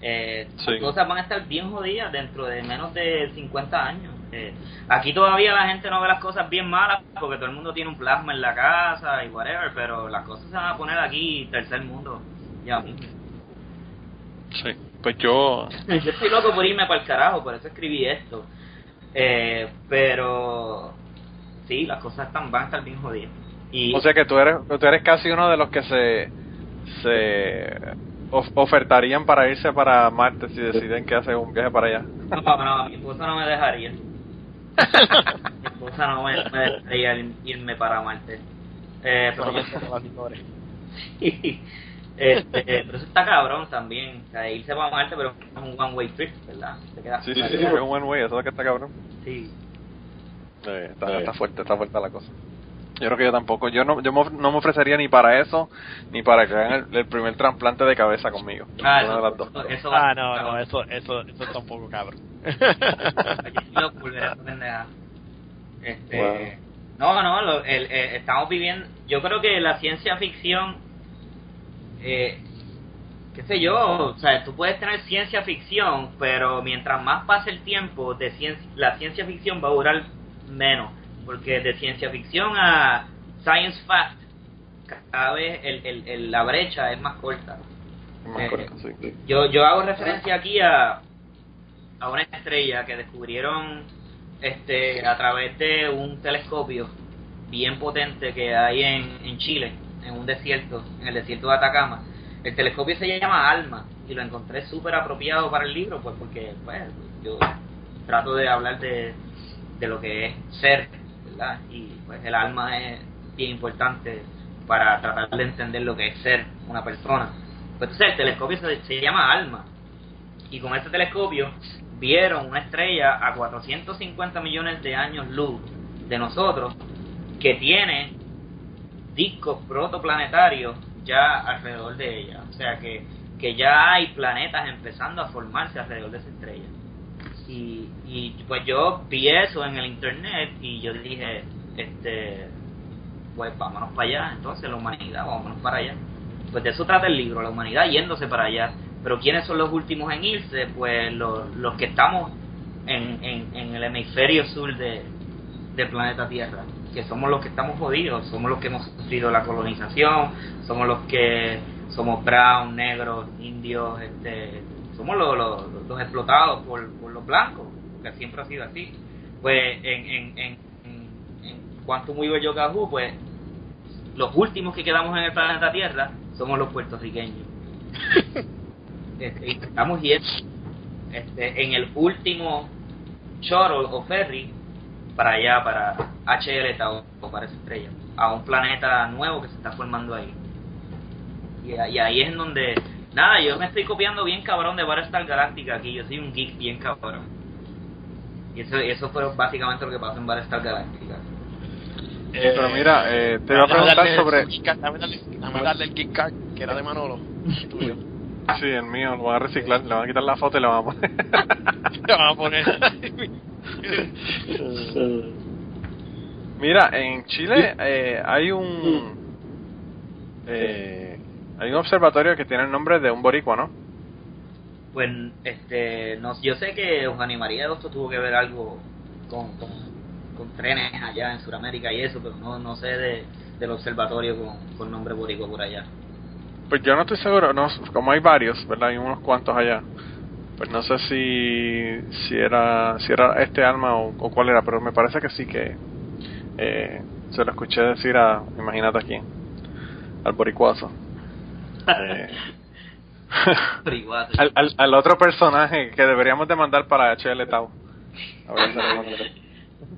S6: Eh, cosas van a estar bien jodidas dentro de menos de 50 años. Eh, aquí todavía la gente no ve las cosas bien malas porque todo el mundo tiene un plasma en la casa y whatever, pero las cosas se van a poner aquí tercer mundo ya.
S4: Sí, pues yo...
S6: yo estoy loco por irme para el carajo, por eso escribí esto. Eh, pero sí, las cosas están, van a estar bien jodidas. Y,
S4: o sea que tú eres, tú eres casi uno de los que se, se ofertarían para irse para Marte si deciden que hacen un viaje para allá.
S6: No, no, mi esposa no me dejaría. mi esposa no me, dejaría irme para Marte. Eh, pero, este, pero eso está cabrón también. O sea, irse para Marte, pero es un one way trip, ¿verdad?
S4: sí, sí, sí, es un one way, eso es lo que está cabrón.
S6: Sí.
S4: Eh, está, está fuerte, está fuerte la cosa. Yo creo que yo tampoco. Yo no, yo no me ofrecería ni para eso, ni para que hagan el, primer trasplante de cabeza conmigo.
S5: Ah, eso, ah no, no, eso, eso, eso está un poco cabrón.
S6: este, No, no, lo, el, eh, estamos viviendo. Yo creo que la ciencia ficción, eh, qué sé yo, o sea, tú puedes tener ciencia ficción, pero mientras más pase el tiempo, de ciencia, la ciencia ficción va a durar menos porque de ciencia ficción a science fact, cada vez el, el, la brecha es más corta. Eh, yo, yo hago referencia aquí a, a una estrella que descubrieron este a través de un telescopio bien potente que hay en, en Chile, en un desierto, en el desierto de Atacama. El telescopio se llama ALMA y lo encontré súper apropiado para el libro, pues porque pues, yo trato de hablar de, de lo que es ser y pues el alma es bien importante para tratar de entender lo que es ser una persona. Pues entonces el telescopio se, llama alma. Y con este telescopio vieron una estrella a 450 millones de años luz de nosotros que tiene discos protoplanetarios ya alrededor de ella. O sea que, que ya hay planetas empezando a formarse alrededor de esa estrella. Y, y pues yo vi eso en el internet y yo dije, este, pues vámonos para allá, entonces la humanidad, vámonos para allá. Pues de eso trata el libro, la humanidad yéndose para allá. Pero ¿quiénes son los últimos en irse? Pues los, los que estamos en, en, el hemisferio sur de, del planeta Tierra, que somos los que estamos jodidos, somos los que hemos sufrido la colonización, somos los que somos brown, negros, indios, este, somos los, los, explotados por, por, los blancos, siempre ha sido así. Pues en, en, en, en Quantum Weaver Yokahu, pues los últimos que quedamos en el planeta Tierra somos los puertorriqueños. este, estamos yendo este, en el último shuttle o ferry para allá, para HL o para esa estrella, a un planeta nuevo que se está formando ahí. Y, y ahí es en donde Nada, yo me estoy copiando bien cabrón de Battlestar Galactica aquí. Yo soy un geek bien cabrón. Y eso, eso fue básicamente lo que pasó en Battlestar Galactica.
S4: Eh, pero mira, eh, te voy a preguntar sobre.
S5: Dame darle el card que era de Manolo. tuyo.
S4: Sí, el mío, lo van a reciclar, le van a quitar la foto y le van a poner.
S5: le van a poner.
S4: Mira, en Chile eh, hay un. Eh, hay un observatorio que tiene el nombre de un boricua, ¿no?
S6: Pues, este, no, yo sé que Juan María de esto tuvo que ver algo con, con, trenes allá en Sudamérica y eso, pero no, no sé de, del observatorio con, con nombre boricua por allá.
S4: Pues yo no estoy seguro, no, como hay varios, ¿verdad? Hay unos cuantos allá. Pues no sé si, si era si era este alma o, cuál era, pero me parece que sí que eh, se lo escuché decir a, imagínate aquí, al boricuazo. Eh, al, al, al, otro personaje que deberíamos de mandar para HL Tau.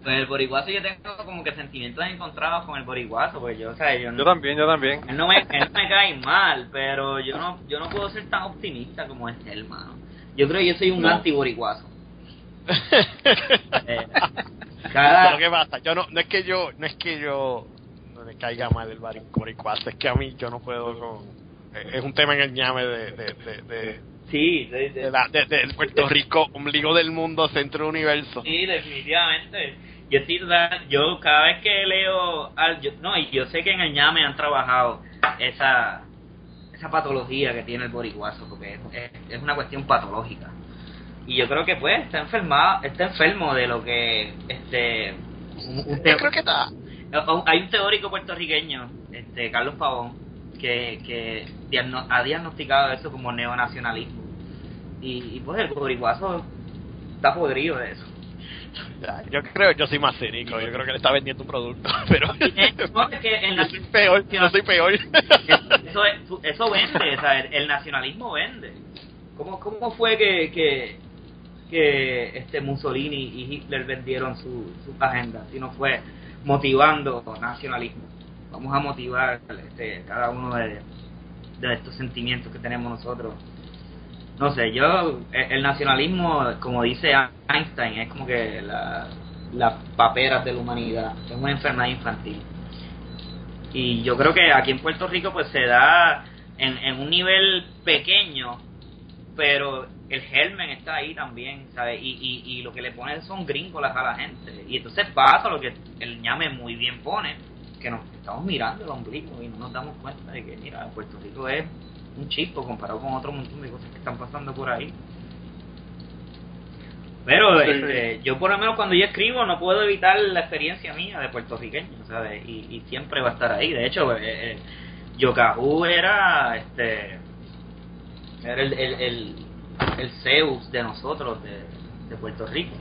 S6: pues el boriguazo yo tengo como que sentimientos encontrados con el boriguazo, pues yo, o sea, yo,
S4: yo también, yo también.
S6: Él no, me, él me cae mal, pero yo no yo no puedo ser tan optimista como este hermano. Yo creo que yo soy un anti boriguazo. Eh, Cada-
S5: Lo que pasa, yo no, no es que yo, no es que yo no me caiga mal el boricuazo, es que a mí yo no puedo con, es un tema en el ñame de, de, de, de,
S6: Sí,
S5: la- Puerto Rico, ombligo del mundo, centro del universo.
S6: Sí, definitivamente. Yo total- yo cada vez que leo al, yo- no, y yo sé que en el ñame han trabajado esa esa patología que tiene el boricuazo, porque es, es, es una cuestión patológica. Y yo creo que pues está enfermado, está enfermo de lo que este un- un
S5: Yo creo que está,
S6: hay un teórico puertorriqueño, este Carlos Pavón, que, que diagno- ha diagnosticado eso como neonacionalismo. Y, y pues el boricuazo está podrido de eso.
S5: yo creo, yo soy más cínico, yo creo que le está vendiendo un producto, pero
S6: Eh, no, es que en
S5: yo soy peor, yo soy peor.
S6: eso, es- eso vende, o sea, el, nacionalismo vende. ¿Cómo, cómo fue que, que, que este Mussolini y Hitler vendieron su, sus agendas? Si no fue motivando nacionalismo. Vamos a motivar este, cada uno de, estos sentimientos que tenemos nosotros. No sé, yo, el, el nacionalismo, como dice Einstein, es como que la, las paperas de la humanidad, es una enfermedad infantil. Y yo creo que aquí en Puerto Rico pues se da en, en un nivel pequeño, pero el germen está ahí también, ¿sabes? Y, y, y lo que le ponen son gringolas a la gente. Y entonces pasa lo que el ñame muy bien pone, que nos estamos mirando el ombligo y no nos damos cuenta de que, mira, Puerto Rico es un chispo comparado con otro montón de cosas que están pasando por ahí. Pero este, yo por lo menos cuando yo escribo no puedo evitar la experiencia mía de puertorriqueño, ¿sabes? Y, y siempre va a estar ahí. De hecho, eh, eh, Yokahu era este era el, el, el, el Zeus de nosotros, de, de Puerto Rico.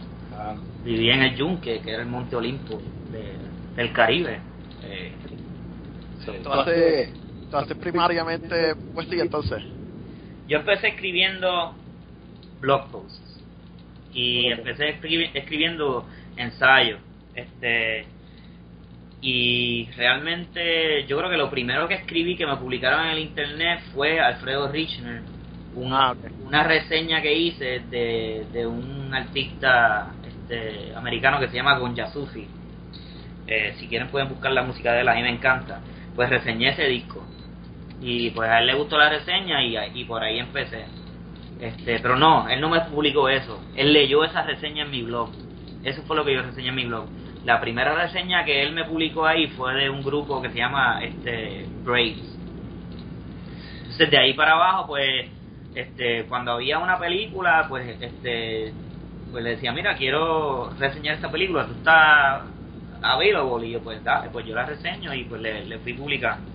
S6: Vivía en el Yunque, que era el Monte Olimpo de- del Caribe. Eh,
S5: Tú haces, tú haces primariamente poesía entonces.
S6: yo empecé escribiendo blog posts. Y empecé escribi- escribiendo ensayos este y realmente yo creo que lo primero que escribí que me publicaron en el internet fue Alfredo Richner un-
S5: Ah,
S6: una reseña que hice de, de un artista este, americano que se llama Gonja Sufi Eh, si quieren pueden buscar la música de él a mí me encanta. Pues reseñé ese disco. Y pues a él le gustó la reseña y, y por ahí empecé. Este pero no él no me publicó eso. Él leyó esa reseña en mi blog. Eso fue lo que yo reseñé en mi blog. La primera reseña que él me publicó ahí fue de un grupo que se llama este Braves entonces de ahí para abajo pues este cuando había una película pues este pues le decía mira quiero reseñar esta película. Tú estás available y yo pues dale pues yo la reseño y pues le, le fui publicando.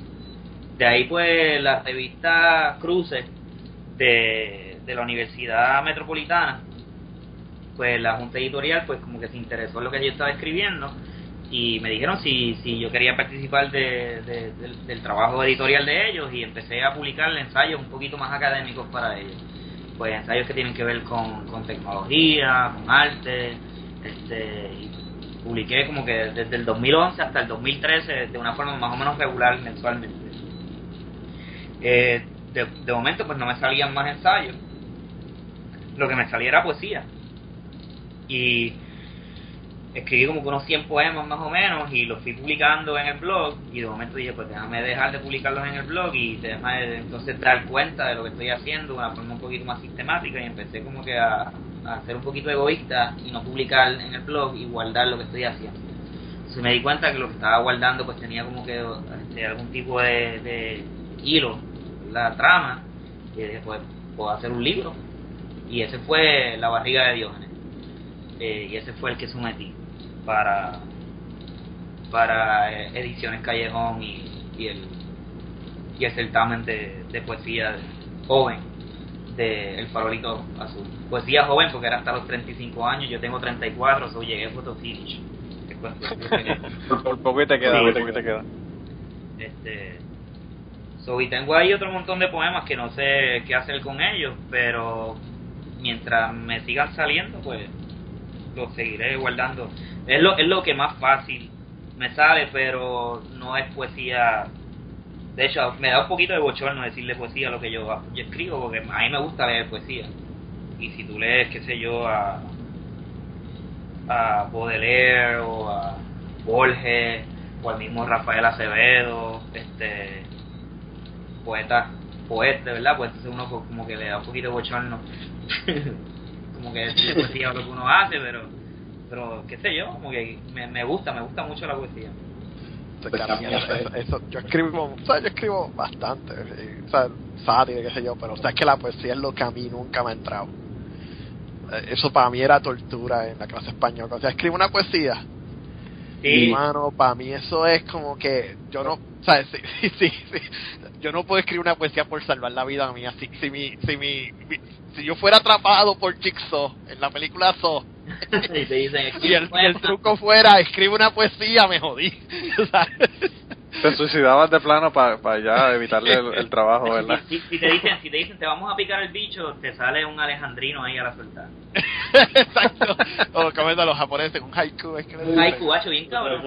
S6: De ahí pues la revista Cruces de, de la Universidad Metropolitana pues la junta editorial pues como que se interesó en lo que yo estaba escribiendo y me dijeron si, si yo quería participar de, de- del, trabajo editorial de ellos y empecé a publicar ensayos un poquito más académicos para ellos. Pues ensayos que tienen que ver con, con tecnología, con arte este y publiqué como que desde el 2011 hasta el 2013 de una forma más o menos regular mensualmente. Eh, de, de momento pues no me salían más ensayos. Lo que me salía era poesía. Y escribí como que unos 100 poemas más o menos y los fui publicando en el blog y de momento dije pues déjame dejar de publicarlos en el blog y déjame entonces dar cuenta de lo que estoy haciendo de una forma un poquito más sistemática y empecé como que a, a ser un poquito egoísta y no publicar en el blog y guardar lo que estoy haciendo. Entonces me di cuenta que lo que estaba guardando pues tenía como que este, algún tipo de, hilo la trama y dije pues puedo hacer un libro. Y ese fue la barriga de Diógenes eh, y ese fue el que sometí para para eh, ediciones Callejón y, y el y el certamen de, de poesía joven de El Farolito Azul poesía joven porque era hasta los 35 años yo tengo 34 so llegué a photo finish Es cuestión de-
S4: Por, poco y te queda,
S1: Sí,
S4: por poco y te queda.
S6: este so, y tengo ahí otro montón de poemas que no sé qué hacer con ellos pero mientras me sigan saliendo pues los seguiré guardando. Es lo, es lo que más fácil me sale pero no es poesía. De hecho me da un poquito de bochorno decirle poesía a lo que yo, yo escribo porque a mí me gusta leer poesía y si tú lees qué sé yo a a Baudelaire o a Borges o al mismo Rafael Acevedo, este poeta, poeta, ¿verdad? Pues entonces uno como que le da un poquito de bochorno, como que decir poesía lo que uno hace, pero, pero qué sé yo, como que me, me gusta, me gusta mucho la poesía.
S5: Eso- eso- yo escribo, o sea, yo escribo bastante, o sea, sátira, qué sé yo, pero o sea, es que la poesía es lo que a mí nunca me ha entrado. Eh, Eso para mí era tortura en la clase española. O sea, escribo una poesía,
S6: Sí,
S5: Mano, para mí eso es como que yo no, ¿sabes? Sí, sí, sí, sí. Yo no puedo escribir una poesía por salvar la vida mía. Si, si, mi, si, mi, mi- si yo fuera atrapado por Jigsaw en la película Saw
S6: y te dicen,
S5: y el, y el truco fuera escribe una poesía, me jodí. ¿sabes?
S4: Te suicidabas de plano para ya evitarle el, el trabajo, ¿verdad?
S6: Si, si te dicen, si te dicen te vamos a picar el bicho, te sale un alejandrino ahí a la suelta.
S5: Exacto. O como es de los japoneses, un haiku. Es que
S6: Un haiku, hacho, bien cabrón.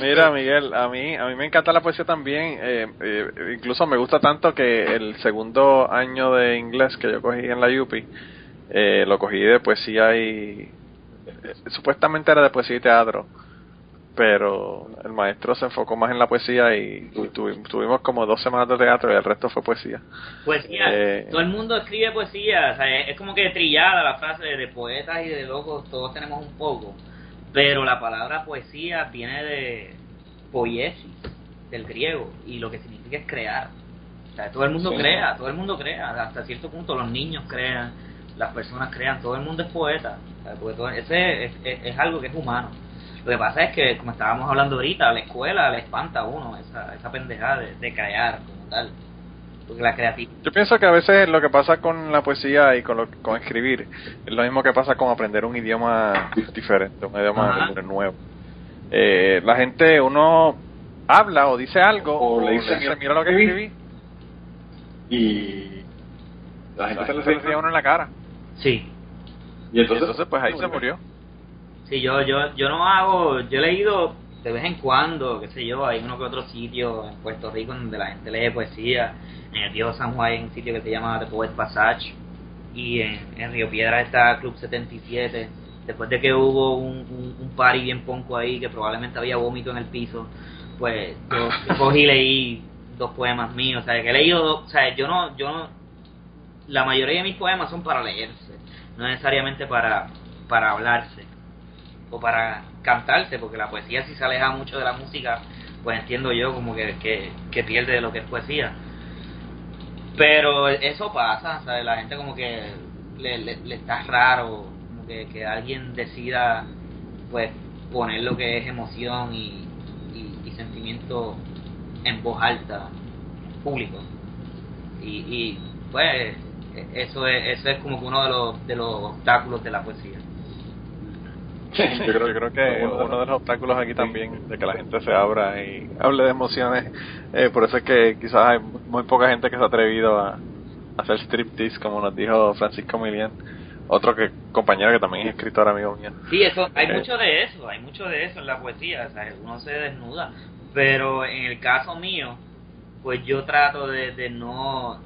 S4: Mira, Miguel, a mí a mí me encanta la poesía también. eh, eh, incluso me gusta tanto que el segundo año de inglés que yo cogí en la UPI, eh, lo cogí de poesía y... eh, supuestamente era de poesía y teatro, pero el maestro se enfocó más en la poesía y tuvi- tuvimos como dos semanas de teatro y el resto fue poesía.
S6: Poesía,
S4: Eh.
S6: todo el mundo escribe poesía, o sea, es, como que trillada la frase de, de poetas y de locos, todos tenemos un poco, pero la palabra poesía viene de poiesis, del griego, y lo que significa es crear. O sea, todo el mundo
S4: Sí.
S6: crea, todo el mundo crea, hasta cierto punto los niños crean, las personas crean, todo el mundo es poeta, o sea, todo- ese es, es- es algo que es humano. Lo que pasa es que, como estábamos hablando ahorita, la escuela le espanta a uno esa, esa pendejada de, de crear como tal. Porque la creatividad
S4: Yo pienso que a veces lo que pasa con la poesía y con, lo, con escribir es lo mismo que pasa con aprender un idioma diferente, un idioma
S6: Ajá.
S4: nuevo. Eh, la gente, uno habla o dice algo
S7: O
S4: o,
S7: le dice,
S4: dice, mira, lo que
S7: "Escribí".
S4: escribí,
S7: y la gente
S4: la
S7: se
S4: gente
S7: le
S4: se le ríe a uno en la cara.
S6: Sí,
S7: y
S4: Y
S7: entonces,
S4: entonces, pues ahí se murió.
S6: Sí, yo, yo, yo no hago, yo he leído de vez en cuando, qué sé yo, hay uno que otro sitio en Puerto Rico donde la gente lee poesía, en el viejo San Juan hay un sitio que se llama The Poet Passage, y en, en Río Piedra está Club 77, después de que hubo un, un, un party bien ponco ahí, que probablemente había vómito en el piso, pues yo, yo cogí y leí dos poemas míos, o sea, que he leído, dos- o sea, yo no, yo no, la mayoría de mis poemas son para leerse, no necesariamente para, para hablarse o para cantarse, porque la poesía si se aleja mucho de la música, pues entiendo yo como que, que, que pierde de lo que es poesía. Pero eso pasa, ¿sabes? La gente como que le, le, está raro, como que, que alguien decida pues poner lo que es emoción y, y, y sentimiento en voz alta, público. Y, y pues eso es, eso es como que uno de los, de los obstáculos de la poesía.
S4: Yo creo, yo creo que uno de los obstáculos aquí también de que la gente se abra y hable de emociones, eh, por eso es que quizás hay muy poca gente que se ha atrevido a, a hacer striptease, como nos dijo Francisco Milian, otro que compañero que también es escritor amigo mío.
S6: Sí, eso, hay
S4: Eh.
S6: mucho de eso, hay mucho de eso en la poesía, o sea, uno se desnuda, pero en el caso mío, pues yo trato de, de no,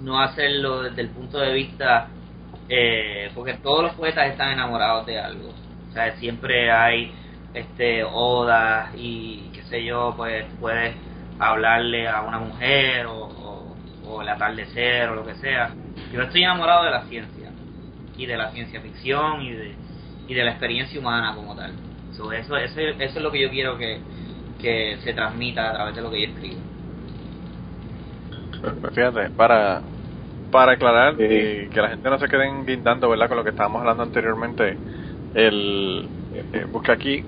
S6: no hacerlo desde el punto de vista, eh, porque todos los poetas están enamorados de algo, o sea, siempre hay este odas y qué sé yo, pues puedes hablarle a una mujer o, o, o el atardecer o lo que sea. Yo estoy enamorado de la ciencia y de la ciencia ficción y de, y de la experiencia humana como tal. So, eso, eso, eso es lo que yo quiero que, que se transmita a través de lo que yo escribo.
S4: Pues Fíjate, para, para aclarar
S7: Sí.
S4: y que la gente no se quede guindando, ¿verdad? Con lo que estábamos hablando anteriormente, el eh, busca aquí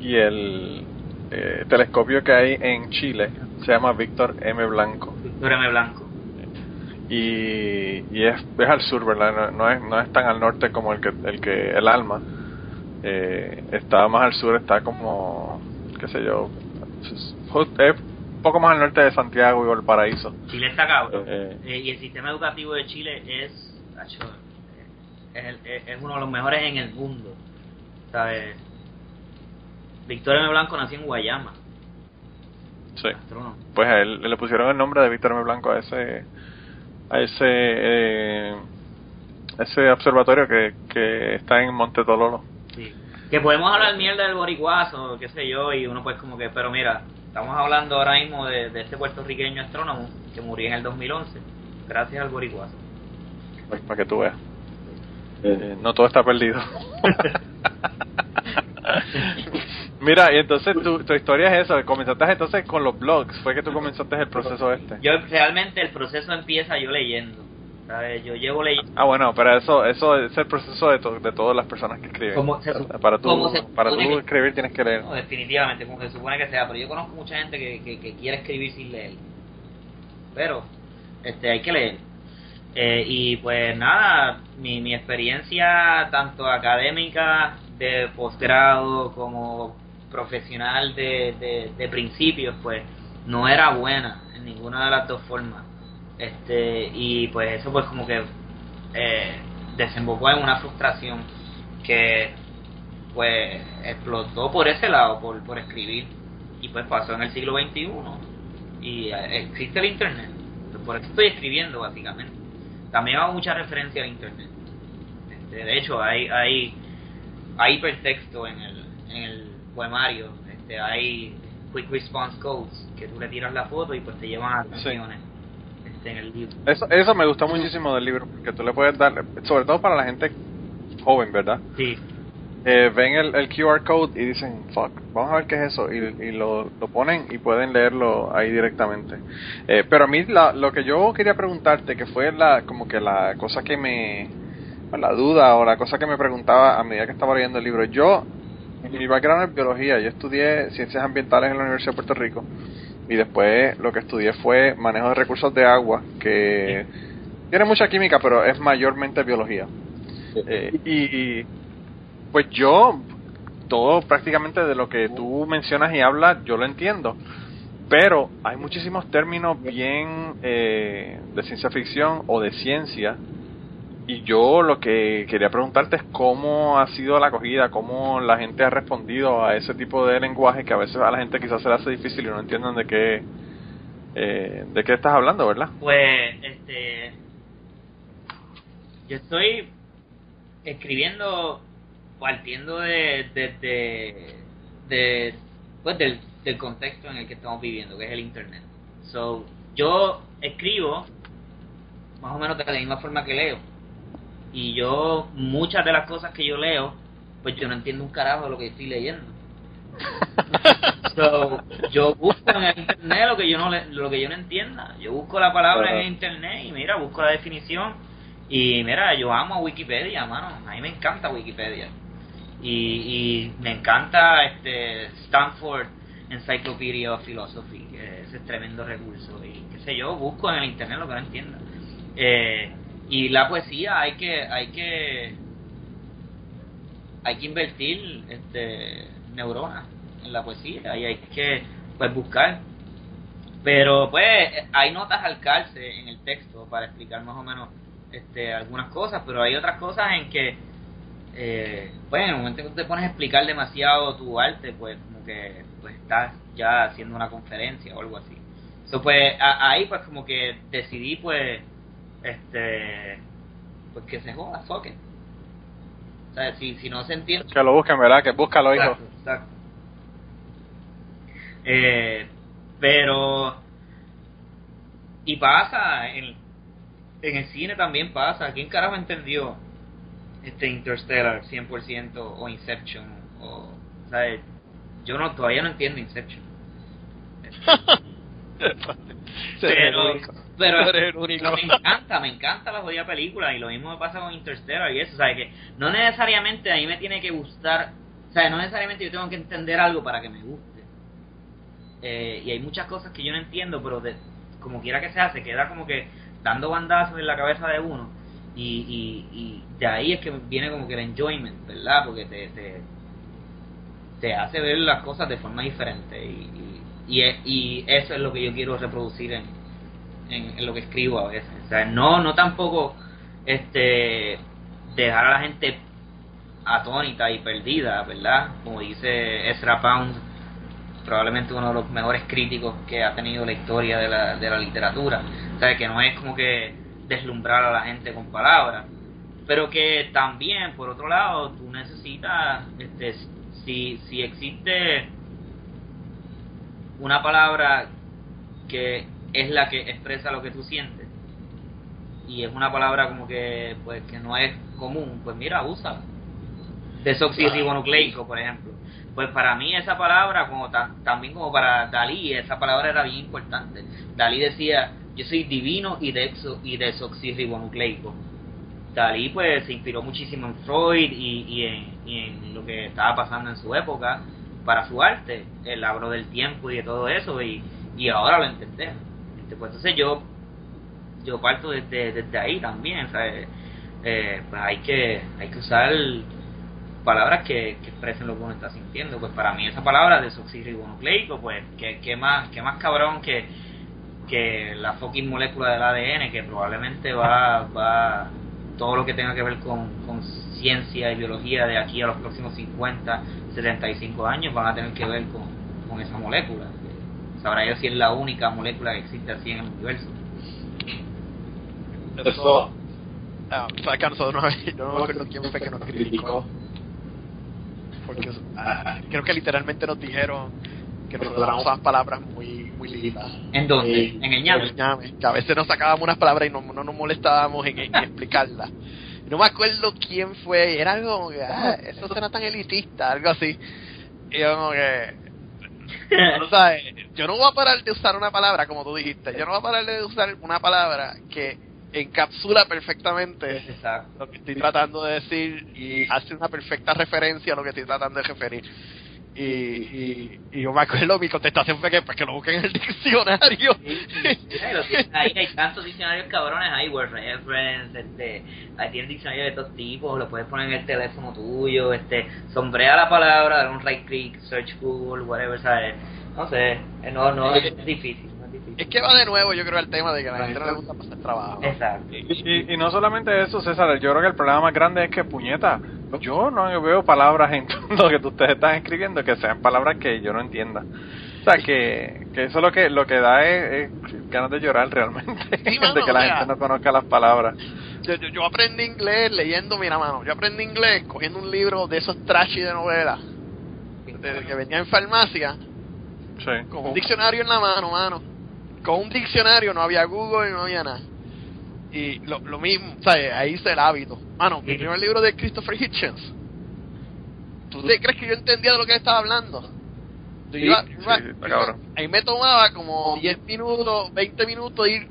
S4: y el eh, telescopio que hay en Chile se llama Víctor M. Blanco
S6: Víctor M. Blanco.
S4: y, y es, es al sur, ¿verdad? No, no es, no es tan al norte como el que el, que, el Alma. Eh, está más al sur, está como, qué sé yo, es poco más al norte de Santiago y Valparaíso.
S6: Chile está cabrón.
S4: Eh,
S6: Eh, y el sistema educativo de Chile es, es, el- es- uno de los mejores en el mundo. ¿Sabes? Víctor M. Blanco nació en Guayama.
S4: sí.
S6: astrónomo.
S4: Pues a él le pusieron el nombre de Víctor M. Blanco a ese a ese eh, ese observatorio que, que está en Monte Tololo.
S6: Sí. Que podemos hablar mierda del boricuazo, qué sé yo, y uno pues como que, pero mira, estamos hablando ahora mismo de, de este puertorriqueño astrónomo que murió en el 2011, gracias al boricuazo.
S4: Para que tú veas. Eh, no todo está perdido. Mira, y entonces tu, tu historia es eso, comenzaste entonces con los blogs, fue que tú comenzaste el proceso este.
S6: Yo realmente el proceso empieza yo leyendo, ¿sabes? Yo llevo leyendo.
S4: Ah, bueno, pero eso eso es el proceso de, to- de todas las personas que escriben.
S6: Como se
S4: para tú,
S6: se
S4: para tú
S6: que-
S4: escribir tienes que leer.
S6: No, definitivamente, como se supone que sea, pero yo conozco mucha gente que, que, que quiere escribir sin leer. Pero este hay que leer. Eh, y pues nada, mi, mi experiencia tanto académica de posgrado como profesional de, de, de principios, pues no era buena en ninguna de las dos formas. Este, y pues eso pues como que eh, desembocó en una frustración que pues explotó por ese lado, por, por escribir. Y pues pasó en el siglo XXI. Y eh, existe el Internet. Por eso estoy escribiendo básicamente. También hago mucha referencia al Internet. Este, de hecho, hay, hay, hay hipertexto en el, en el poemario. Este, hay quick response codes que tú le tiras la foto y pues te llevan a
S4: Sí.
S6: canciones este, en el libro.
S4: Eso, eso me gustó muchísimo del libro, porque tú le puedes dar, sobre todo para la gente joven, ¿verdad?
S6: Sí,
S4: Eh, ven el, el QR code y dicen, fuck, vamos a ver qué es eso, y, y lo, lo ponen y pueden leerlo ahí directamente. Eh, pero a mí la, lo que yo quería preguntarte, que fue la como que la cosa que me, la duda o la cosa que me preguntaba a medida que estaba leyendo el libro, yo, mi background es biología, yo estudié ciencias ambientales en la Universidad de Puerto Rico y después lo que estudié fue manejo de recursos de agua, que tiene mucha química, pero es mayormente biología. Eh, y, pues yo, todo prácticamente de lo que tú mencionas y hablas, yo lo entiendo. Pero hay muchísimos términos bien eh, de ciencia ficción o de ciencia. Y yo lo que quería preguntarte es cómo ha sido la acogida, cómo la gente ha respondido a ese tipo de lenguaje que a veces a la gente quizás se le hace difícil y no entienden de qué, eh, de qué estás hablando, ¿verdad?
S6: Pues, este. Yo estoy escribiendo partiendo de. de, de, de- pues del, del contexto en el que estamos viviendo, que es el Internet. So, yo escribo más o menos de la misma forma que leo. Y yo, muchas de las cosas que yo leo, pues yo no entiendo un carajo de lo que estoy leyendo. So, yo busco en el internet lo que yo no le- lo que yo no entienda. Yo busco la palabra en el internet y mira, busco la definición. Y mira, yo amo a Wikipedia, mano. A mí me encanta Wikipedia. Y, y me encanta este Stanford Encyclopedia of Philosophy, que ese es tremendo recurso. Y qué sé yo, busco en el internet lo que no entienda. Eh, y la poesía hay que, hay que, hay que invertir este neuronas en la poesía y hay que pues buscar pero pues hay notas al calce en el texto para explicar más o menos este algunas cosas pero hay otras cosas en que eh, pues en el momento que tú te pones a explicar demasiado tu arte pues como que pues estás ya haciendo una conferencia o algo así so, pues a- ahí pues como que decidí pues este pues que se joda it. o sea si, si no se entiende
S4: Que lo busquen, ¿verdad? Que búscalo, hijo.
S6: Exacto, exacto. Eh, pero y pasa en, en el cine también pasa quién carajo entendió este Interstellar 100% o Inception o ¿sabes? yo no todavía no entiendo Inception. Pero pero me encanta me encanta la jodida película y lo mismo me pasa con Interstellar y eso sabes que no necesariamente a mí me tiene que gustar o sea no necesariamente yo tengo que entender algo para que me guste. Eh, y hay muchas cosas que yo no entiendo pero de, como quiera que sea se queda como que dando bandazos en la cabeza de uno y, y, y de ahí es que viene como que el enjoyment verdad porque te, te te hace ver las cosas de forma diferente y, y, y, eso es lo que yo quiero reproducir en, en, lo que escribo a veces. O no no tampoco este dejar a la gente atónita y perdida verdad como dice Ezra Pound probablemente uno de los mejores críticos que ha tenido la historia de la, de la literatura. O sea que no es como que deslumbrar a la gente con palabras. Pero que también por otro lado tú necesitas este si si existe una palabra que es la que expresa lo que tú sientes y es una palabra como que pues que no es común pues mira usa desoxirribonucleico por ejemplo. Pues para mí esa palabra como ta- también como para Dalí esa palabra era bien importante. Dalí decía yo soy divino y dexo y desoxirribonucleico Dalí pues se inspiró muchísimo en Freud y, y, en, y en lo que estaba pasando en su época para su arte, él habló del tiempo y de todo eso y, y ahora lo entendemos. Este, pues entonces yo yo parto desde, desde ahí también, ¿sabes? Eh, pues hay que hay que usar palabras que, expresen lo que uno está sintiendo. Pues para mí esa palabra desoxirribonucleico, pues que, que más que más cabrón que que la fucking molécula del ADN que probablemente va va todo lo que tenga que ver con, con ciencia y biología de aquí a los próximos 50, 75 años van a tener que ver con, con esa molécula. Sabrá yo si es la única molécula que existe así en el universo.
S7: Eso,
S5: Ah, sabes que a nosotros yo no me acuerdo quién fue que nos criticó. Porque ah, creo que literalmente nos dijeron que nosotros usábamos palabras muy, muy.
S6: ¿En dónde?
S7: Sí.
S6: En el ñame.
S5: El ñame, que a veces nos sacábamos unas palabras y no, no nos molestábamos en, en explicarlas. No me acuerdo quién fue, era algo como que, ah, eso suena tan elitista, algo así. Y yo como que, no sabes, yo no voy a parar de usar una palabra, como tú dijiste, yo no voy a parar de usar una palabra que encapsula perfectamente
S6: Exacto.
S5: lo que estoy tratando de decir y hace una perfecta referencia a lo que estoy tratando de referir. Y, y, y yo me acuerdo, mi contestación fue que, pues, que lo busquen en el diccionario.
S6: Ahí, tienes ahí hay tantos diccionarios cabrones, hay word reference, este, ahí tienes diccionarios de todos tipos, lo puedes poner en el teléfono tuyo, este, sombrea la palabra, dar un right click, search Google, whatever, ¿sabes? No sé, eh, no, no, es difícil, es difícil.
S5: Es que va de nuevo, yo creo, al tema de que a la gente no le gusta pasar trabajo.
S6: Exacto.
S4: Y, y- y no solamente eso, César, yo creo que el problema más grande es que, puñeta, yo no veo palabras en lo que ustedes están escribiendo que sean palabras que yo no entienda. O sea, que, que eso lo que lo que da es, es ganas de llorar realmente,
S5: Sí, mano,
S4: de que la gente no conozca las palabras.
S5: Yo, yo, yo aprendí inglés leyendo, mira, mano, yo aprendí inglés cogiendo un libro de esos trashy de novela, de- que venía en farmacia,
S4: Sí.
S5: con un diccionario en la mano, mano. Con un diccionario no había Google y no había nada. Y lo, lo mismo, ¿sabes? Ahí hice el hábito. Mano, mi primer libro de Christopher Hitchens. ¿Tú te crees que yo entendía de lo que él estaba hablando? Yo
S4: Sí,
S5: iba-
S4: sí,
S5: iba-
S4: está cabrón.
S5: ahí me tomaba como 10 minutos, 20 minutos ir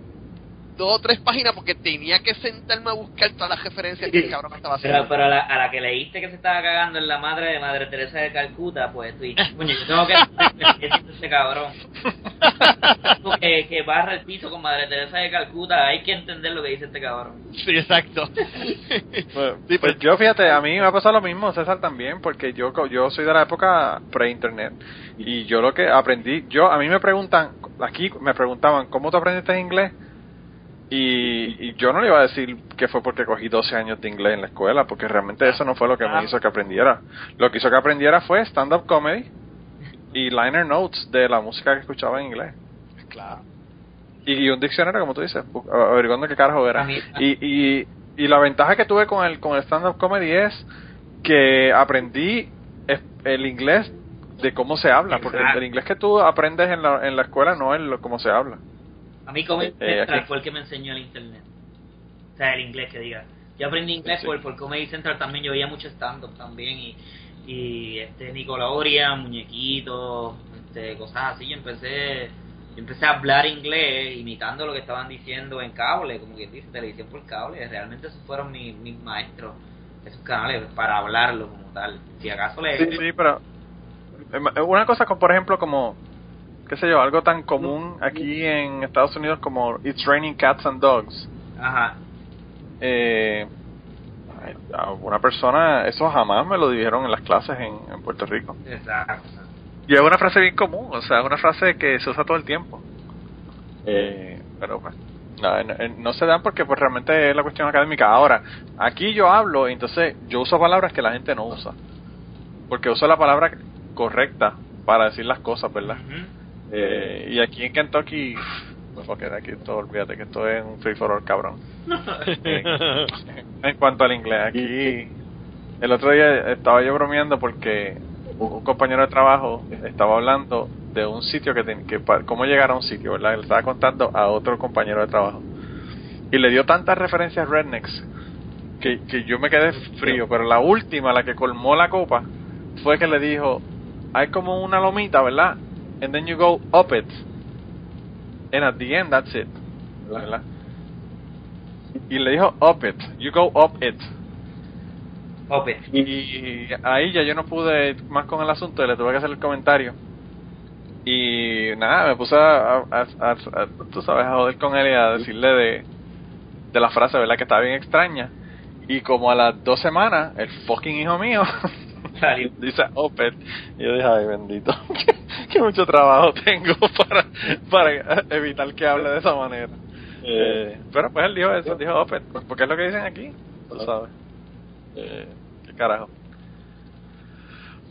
S5: dos o tres páginas porque tenía que sentarme a buscar todas las referencias que el cabrón me estaba
S6: Pero,
S5: haciendo.
S6: pero a, la, a la que leíste que se estaba cagando en la madre de Madre Teresa de Calcuta, pues tú dices, coño, yo tengo que este cabrón. que, que barra el piso con Madre Teresa de Calcuta, hay que entender lo que dice este cabrón.
S5: Sí, exacto.
S4: Pues,
S5: Sí,
S4: pues
S5: pues-
S4: yo fíjate, a mí me ha pasado lo mismo, César también, porque yo yo soy de la época pre-internet y yo lo que aprendí, yo a mí me preguntan, aquí me preguntaban, ¿cómo tú aprendiste inglés? Y, y yo no le iba a decir que fue porque cogí 12 años de inglés en la escuela, porque realmente eso no fue lo que me hizo que aprendiera. Lo que hizo que aprendiera fue stand-up comedy y liner notes de la música que escuchaba en inglés.
S5: claro.
S4: Y, y un diccionario, como tú dices, averiguando qué carajo era. Y, y, y la ventaja que tuve con el, con el stand-up comedy es que aprendí el inglés de cómo se habla, porque el, el inglés que tú aprendes en la, en la escuela no es lo, cómo se habla.
S6: A mí Comedy
S4: Eh,
S6: Central
S4: aquí-
S6: fue el que me enseñó el internet. O sea, el inglés que diga. Yo aprendí inglés
S4: Sí.
S6: por, por Comedy Central también, yo veía mucho stand-up también y, y este Nicoloria, muñequitos, este, cosas así. Yo empecé, yo empecé a hablar inglés imitando lo que estaban diciendo en cable, como quien dice, televisión por cable. Realmente esos fueron mis, mis maestros, esos canales, para hablarlo como tal. Si acaso le...
S4: Sí, sí, pero eh, una cosa, como, por ejemplo, como, qué sé yo, algo tan común aquí en Estados Unidos como It's Raining Cats and Dogs.
S6: Ajá.
S4: Eh, a una persona, eso jamás me lo dijeron en las clases en, en Puerto Rico.
S6: Exacto.
S4: Y es una frase bien común, o sea, es una frase que se usa todo el tiempo. Eh, pero pues, no, no- no se dan porque pues realmente es la cuestión académica. Ahora, aquí yo hablo, entonces yo uso palabras que la gente no usa. Porque uso la palabra correcta para decir las cosas, ¿verdad?
S6: Ujú.
S4: Eh, y aquí en Kentucky porque de aquí todo, olvídate que esto es un free for all cabrón. en, en cuanto al inglés, aquí el otro día estaba yo bromeando porque un compañero de trabajo estaba hablando de un sitio que, ten- que cómo llegar a un sitio, ¿verdad? Le estaba contando a otro compañero de trabajo. Y le dio tantas referencias rednecks que, que yo me quedé frío, pero la última, la que colmó la copa, fue que le dijo, hay como una lomita, ¿verdad? And then you go up it. And at the end, that's it. ¿Verdad? Y le dijo up it, you go up it.
S6: Ope.
S4: Y ahí ya yo no pude ir más con el asunto y le tuve que hacer el comentario. Y nada, me puse a, a- a- a- tú sabes, a joder con él y a decirle de, de la frase, ¿verdad? Que estaba bien extraña. Y como a las dos semanas, el fucking hijo mío Dice Opet. Y yo dije, ay, bendito, que, mucho trabajo tengo para, para evitar que hable de esa manera. Eh, pero pues él dijo eso, dijo Opet, porque es lo que dicen aquí, tú sabes. Eh, qué carajo.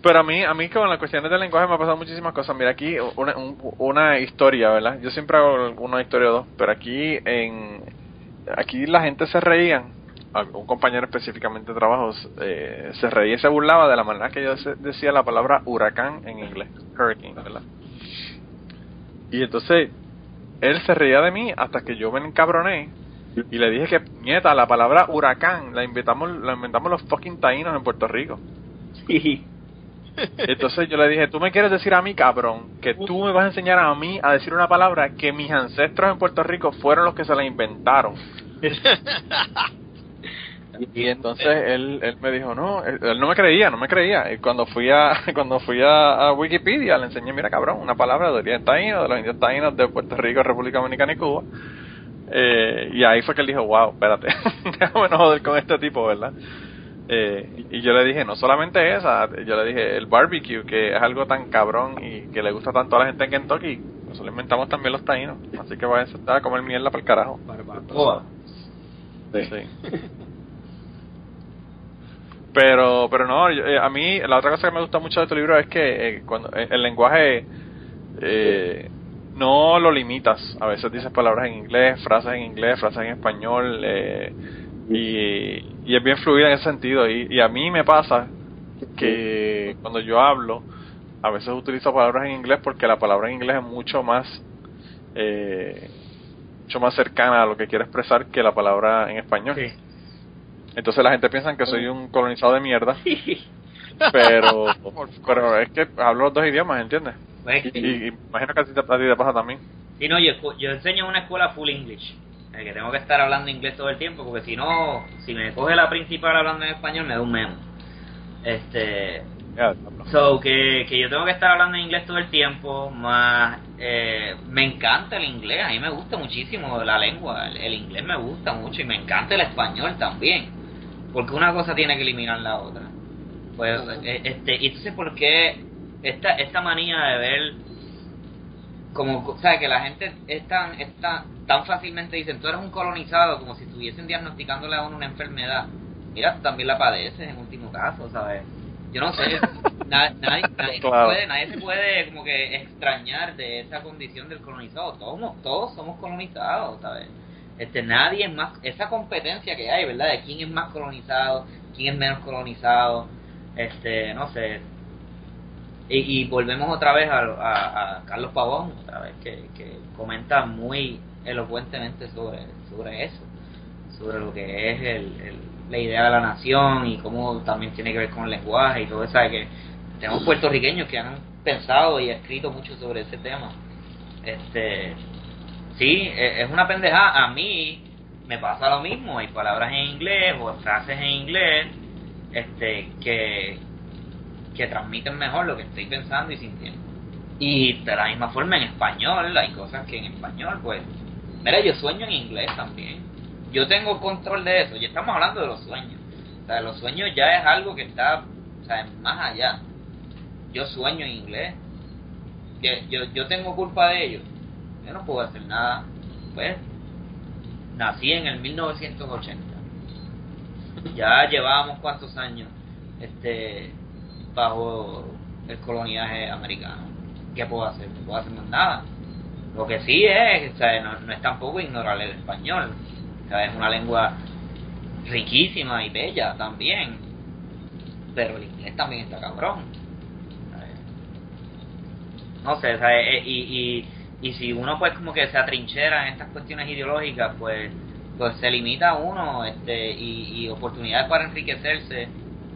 S4: Pero a mí, a mí con las cuestiones del lenguaje me ha pasado muchísimas cosas. Mira, aquí una, un- una historia, ¿verdad? Yo siempre hago una historia o dos, pero aquí en aquí la gente se reían. Un compañero específicamente de trabajo eh, se reía y se burlaba de la manera que yo decía la palabra huracán en inglés, hurricane, ¿verdad? Y entonces él se reía de mí hasta que yo me encabroné y le dije que nieta la palabra huracán la inventamos la inventamos los fucking taínos en Puerto Rico.
S6: Sí.
S4: Entonces yo le dije, tú me quieres decir a mí, cabrón, que tú me vas a enseñar a mí a decir una palabra que mis ancestros en Puerto Rico fueron los que se la inventaron. Y entonces él, él me dijo, no, él, él no me creía, no me creía. Y cuando fui a cuando fui a, a Wikipedia le enseñé, mira cabrón, una palabra de origen taíno, de los indios taínos de Puerto Rico, República Dominicana y Cuba. Eh, y ahí fue que él dijo, wow, espérate, déjame no joder con este tipo, ¿verdad? Eh, y yo le dije, no solamente esa, yo le dije, el barbecue, que es algo tan cabrón y que le gusta tanto a la gente en Kentucky, nosotros lo inventamos también los taínos, así que vayan a comer mierda para el carajo.
S6: Barbacoa.
S7: Sí.
S4: Sí. Pero, pero no, eh, a mí la otra cosa que me gusta mucho de tu libro es que eh, cuando eh, el lenguaje eh, no lo limitas. A veces dices palabras en inglés, frases en inglés, frases en español eh, y, y es bien fluida en ese sentido. Y, y a mí me pasa que cuando yo hablo, a veces utilizo palabras en inglés porque la palabra en inglés es mucho más mucho más cercana a lo que quiero expresar que la palabra en español.
S6: Sí.
S4: Entonces la gente piensa que soy un colonizado de mierda, pero pero es que hablo los dos idiomas, ¿entiendes?
S6: Pues,
S4: Y, y imagino que a ti, te, a ti te pasa también.
S6: Sí, no, yo, yo enseño en una escuela full English. eh, que tengo que estar hablando inglés todo el tiempo, porque si no, si me coge la principal hablando en español, me da un memo. Este, so que, que yo tengo que estar hablando en inglés todo el tiempo, más eh, me encanta el inglés, a mí me gusta muchísimo la lengua, el, el inglés me gusta mucho y me encanta el español también, porque una cosa tiene que eliminar la otra. Pues, eh, este, y entonces, ¿por qué esta, esta manía de ver como, o sea, que la gente es tan, es tan, tan fácilmente dicen, tú eres un colonizado, como si estuviesen diagnosticándole a uno una enfermedad. Mira, tú también la padeces en último caso, ¿sabes? Yo no sé, na- nadie, nadie, se
S4: Claro.
S6: puede, nadie se puede como que extrañar de esa condición del colonizado. Todos, todos somos colonizados, ¿sabes? Este, nadie es más, esa competencia que hay, ¿verdad? De quién es más colonizado, quién es menos colonizado, este, no sé, y, volvemos otra vez a, a- Carlos Pavón, otra vez, que, que comenta muy elocuentemente sobre, sobre eso, sobre lo que es el, el- la idea de la nación y cómo también tiene que ver con el lenguaje y todo eso. Que tenemos puertorriqueños que han pensado y escrito mucho sobre ese tema. Este, sí, e- es una pendejada. A mí me pasa lo mismo. Hay palabras en inglés o frases en inglés este, que, que transmiten mejor lo que estoy pensando y sintiendo. Y de la misma forma en español, hay cosas que en español, pues, mira, yo sueño en inglés también. Yo tengo control de eso. Ya estamos hablando de los sueños. O sea, los sueños ya es algo que está, o sea, más allá. Yo sueño en inglés. Yo, yo, yo tengo culpa de ello. Yo no puedo hacer nada. Pues, nací en el 1980 ya llevábamos cuántos años este bajo el coloniaje americano. ¿Qué puedo hacer? No puedo hacer más nada. Lo que sí es, o no, no es tampoco ignorar el español. O sea, es una lengua riquísima y bella también. Pero el inglés también está cabrón. No sé. Eh, y, y, y si uno pues como que se atrinchera en estas cuestiones ideológicas, pues pues se limita a uno este y, y oportunidades para enriquecerse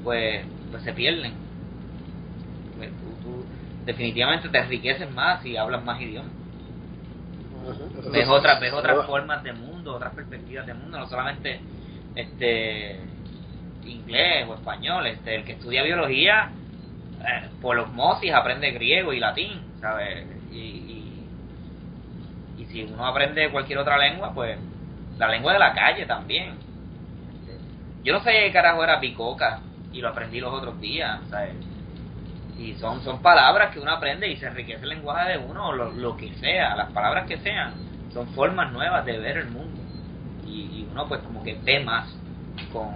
S6: pues pues se pierden. Pues, tú, tú definitivamente te enriqueces más si hablas más idiomas. Ves otras ves otras formas de mundo otras perspectivas de mundo no solamente este inglés o español este el que estudia biología eh, por osmosis aprende griego y latín sabes y, y, y si uno aprende cualquier otra lengua pues la lengua de la calle también. Yo no sé carajo era bicoca y lo aprendí los otros días ¿sabes? y son son palabras que uno aprende y se enriquece el lenguaje de uno lo, lo que sea las palabras que sean son formas nuevas de ver el mundo. Y, y uno pues como que ve más con,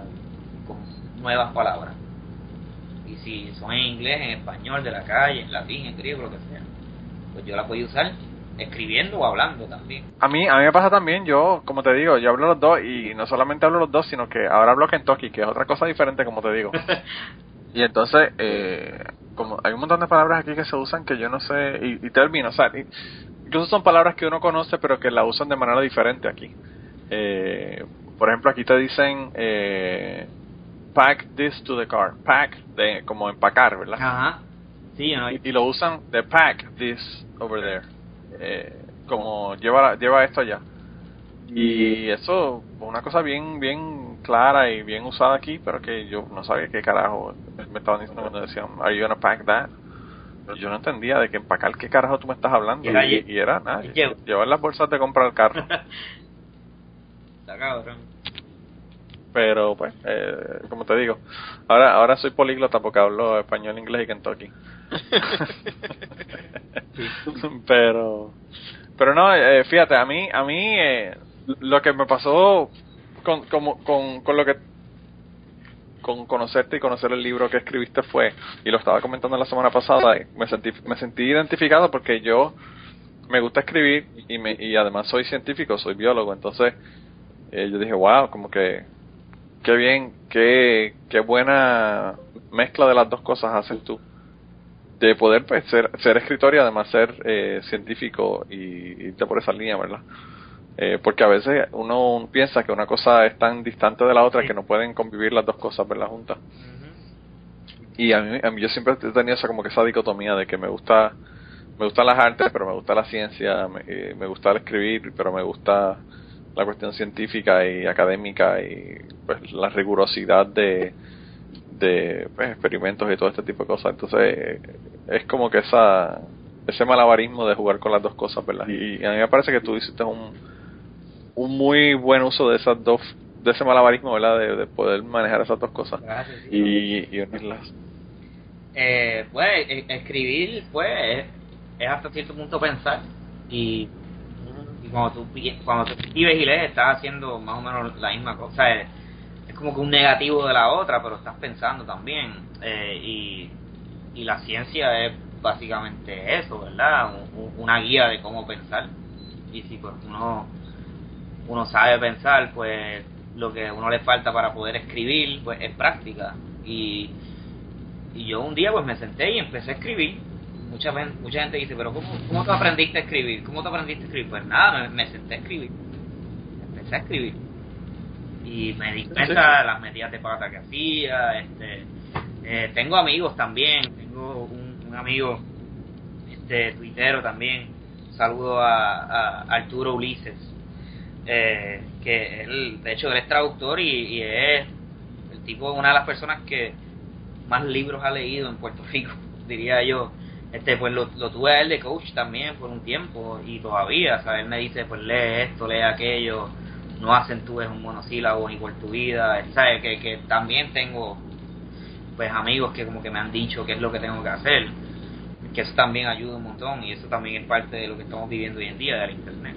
S6: con nuevas palabras. Y si son en inglés en español de la calle en latín en griego lo que sea pues yo la puedo usar escribiendo o hablando también
S4: A mí, a mí me pasa también, yo, como te digo, yo hablo los dos y no solamente hablo los dos, sino que ahora hablo Kentucky, que es otra cosa diferente, como te digo. y entonces, eh, como hay un montón de palabras aquí que se usan que yo no sé, y, y términos, o sea, y- incluso son palabras que uno conoce, pero que la usan de manera diferente aquí. Eh, por ejemplo, aquí te dicen, eh, pack this to the car, pack, de, como empacar, ¿verdad?
S6: ajá sí no
S4: y, y lo usan de pack this over there eh, como lleva lleva esto allá y eso una cosa bien bien clara y bien usada aquí pero que yo no sabía qué carajo me estaban diciendo cuando decían are you gonna pack that yo no entendía de que empacar qué carajo tú me estás hablando.
S6: Y era
S4: y,
S6: lle-
S4: y era nada llevar las bolsas de comprar el carro.
S6: Está cabrón.
S4: Pero pues eh, como te digo ahora ahora soy políglota porque hablo español inglés y Kentucky pero pero no eh, fíjate a mí a mí eh, lo que me pasó con, como, con, con lo que con conocerte y conocer el libro que escribiste fue y lo estaba comentando la semana pasada y me sentí me sentí identificado porque yo me gusta escribir y me y además soy científico soy biólogo entonces eh, yo dije wow como que qué bien qué qué buena mezcla de las dos cosas haces tú de poder pues ser, ser escritor y además ser eh, científico y irte por esa línea, ¿verdad? Eh, porque a veces uno piensa que una cosa es tan distante de la otra que no pueden convivir las dos cosas, ¿verdad? Juntas. Y a mí, a mí yo siempre he tenido esa como que esa dicotomía de que me gusta me gustan las artes, pero me gusta la ciencia, me, eh, me gusta el escribir, pero me gusta la cuestión científica y académica y pues la rigurosidad de de pues, experimentos y todo este tipo de cosas. Entonces, eh, es como que esa ese malabarismo de jugar con las dos cosas, ¿verdad? Y, a mí me parece que tú hiciste un, un muy buen uso de esas dos, de ese malabarismo, ¿verdad? De, de poder manejar esas dos cosas
S6: Gracias, sí.
S4: y, y unirlas.
S6: Eh, pues e- escribir pues es, es hasta cierto punto pensar y, y cuando tú cuando tú escribes y lees estás haciendo más o menos la misma cosa es, es como que un negativo de la otra pero estás pensando también eh, y, y la ciencia es básicamente eso verdad Un- un- una guía de cómo pensar y si pues uno uno sabe pensar pues lo que a uno le falta para poder escribir pues es práctica y y yo un día pues me senté y empecé a escribir. Mucha, mucha gente dice, pero ¿cómo, ¿cómo tú aprendiste a escribir? ¿Cómo tú aprendiste a escribir? Pues nada, me, me senté a escribir. Empecé a escribir. Y me di cuenta de las medidas de pata que hacía. Este, eh, tengo amigos también. Tengo un, un amigo este tuitero también. Saludo a, a Arturo Ulises. Eh, que él, de hecho, él es traductor y, y es el tipo, una de las personas que más libros ha leído en Puerto Rico, diría yo. Este, pues lo, lo tuve a él de coach también por un tiempo y todavía, ¿sabes? Él me dice, pues lee esto, lee aquello, no acentúes un monosílabo ni por tu vida, ¿sabes? Que, que también tengo, pues amigos que como que me han dicho qué es lo que tengo que hacer, que eso también ayuda un montón y eso también es parte de lo que estamos viviendo hoy en día del internet.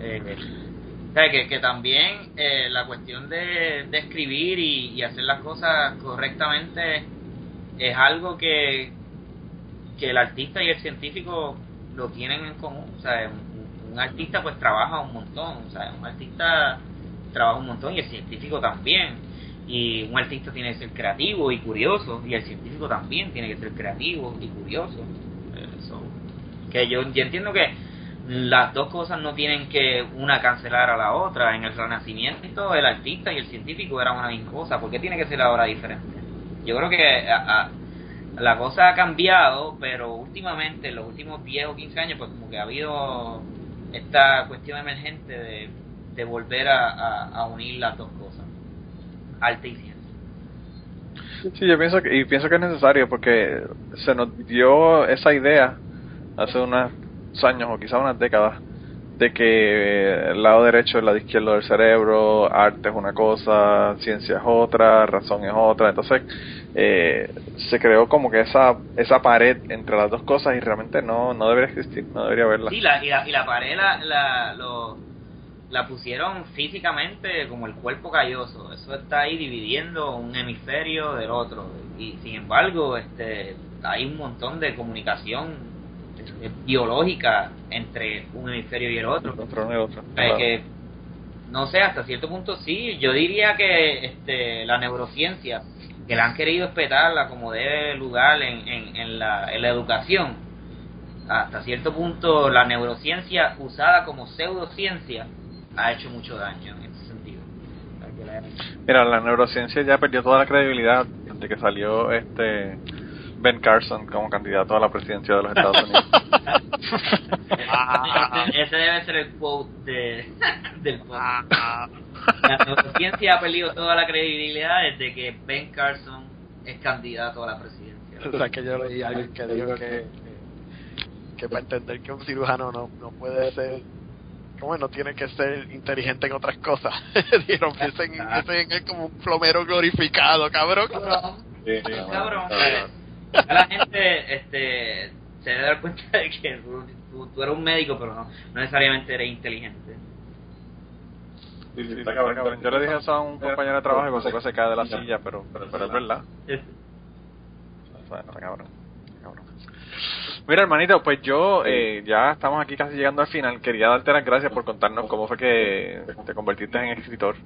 S6: Eh, ¿sabes? Que, que también eh, la cuestión de, de escribir y, y hacer las cosas correctamente es algo que, que el artista y el científico lo tienen en común. O sea, un- artista pues trabaja un montón, o sea, un artista trabaja un montón y el científico también. Y un artista tiene que ser creativo y curioso, y el científico también tiene que ser creativo y curioso. Eso. Que yo, yo entiendo que las dos cosas no tienen que una cancelar a la otra. En el Renacimiento el artista y el científico eran una misma cosa. ¿Por qué tiene que ser ahora diferente? Yo creo que a- la cosa ha cambiado, pero últimamente, en los últimos 10 o 15 años, pues como que ha habido esta cuestión emergente de, de volver a, a- unir las dos cosas, arte y ciencia.
S4: Sí, yo pienso que, y pienso que es necesario porque se nos dio esa idea hace unos años o quizás unas décadas de que el lado derecho el lado izquierdo del cerebro, arte es una cosa, ciencia es otra, razón es otra, entonces eh, se creó como que esa esa pared entre las dos cosas y realmente no no debería existir, no debería haberla.
S6: Sí, la, y, la, y la pared la, la, lo- la pusieron físicamente como el cuerpo calloso. Eso está ahí dividiendo un hemisferio del otro. Y sin embargo, este hay un montón de comunicación eh, biológica entre un hemisferio y el otro.
S4: Otro.
S6: Eh,
S4: Claro.
S6: que no sé hasta cierto punto sí yo diría que este la neurociencia que la han querido espetarla como debe lugar en, en, la, en la educación. Hasta cierto punto la neurociencia usada como pseudociencia ha hecho mucho daño en ese sentido.
S4: Mira, la neurociencia ya perdió toda la credibilidad desde que salió este Ben Carson como candidato a la presidencia de los Estados Unidos.
S6: ese, debe ser el quote de, del podcast. La neurociencia ha perdido toda la credibilidad desde que Ben Carson es candidato a la presidencia.
S5: O sea, que yo leí a alguien que dijo que, que, para entender que un cirujano no, no puede ser, como no tiene que ser inteligente en otras cosas. Dijeron, piensen, piensen en él como un plomero glorificado, cabrón.
S7: Sí, sí,
S6: Cabrón.
S7: cabrón.
S6: Ya la gente este, se debe dar cuenta de que tú, tú- tú eres un médico, pero no, no necesariamente eres inteligente.
S7: Sí, sí, está
S4: está
S7: cabrón.
S4: cabrón. Yo le dije eso a un compañero de trabajo y poco se cae de la silla, pero, pero, pero es verdad. O sea, está cabrón. está cabrón. Mira, hermanito, pues yo eh, ya estamos aquí casi llegando al final. Quería darte las gracias por contarnos cómo fue que te convertiste en escritor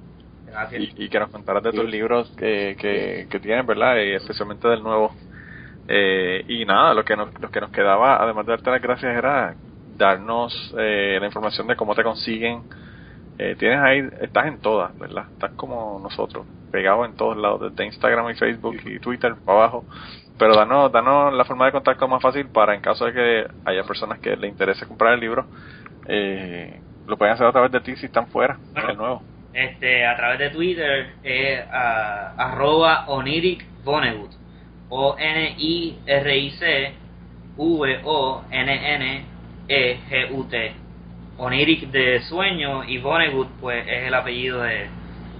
S6: Gracias.
S4: y, y que nos contaras de tus libros que, que, que tienes, ¿verdad? Y especialmente del nuevo. Eh, y nada, lo que, nos, lo que nos quedaba, además de darte las gracias, era darnos eh, la información de cómo te consiguen. Eh, tienes ahí, estás en todas, ¿verdad? Estás como nosotros, pegado en todos lados, desde Instagram y Facebook y Twitter para abajo. Pero danos, danos la forma de contacto más fácil para en caso de que haya personas que les interese comprar el libro, eh, lo pueden hacer a través de ti si están fuera,
S6: Bueno.
S4: de nuevo.
S6: Este, a través de Twitter es ah, arroba Oniric Vonnegut. O-N-I-R-I-C V-O-N-N-E-G-U-T. Oniric de sueño y Vonnegut pues es el apellido de,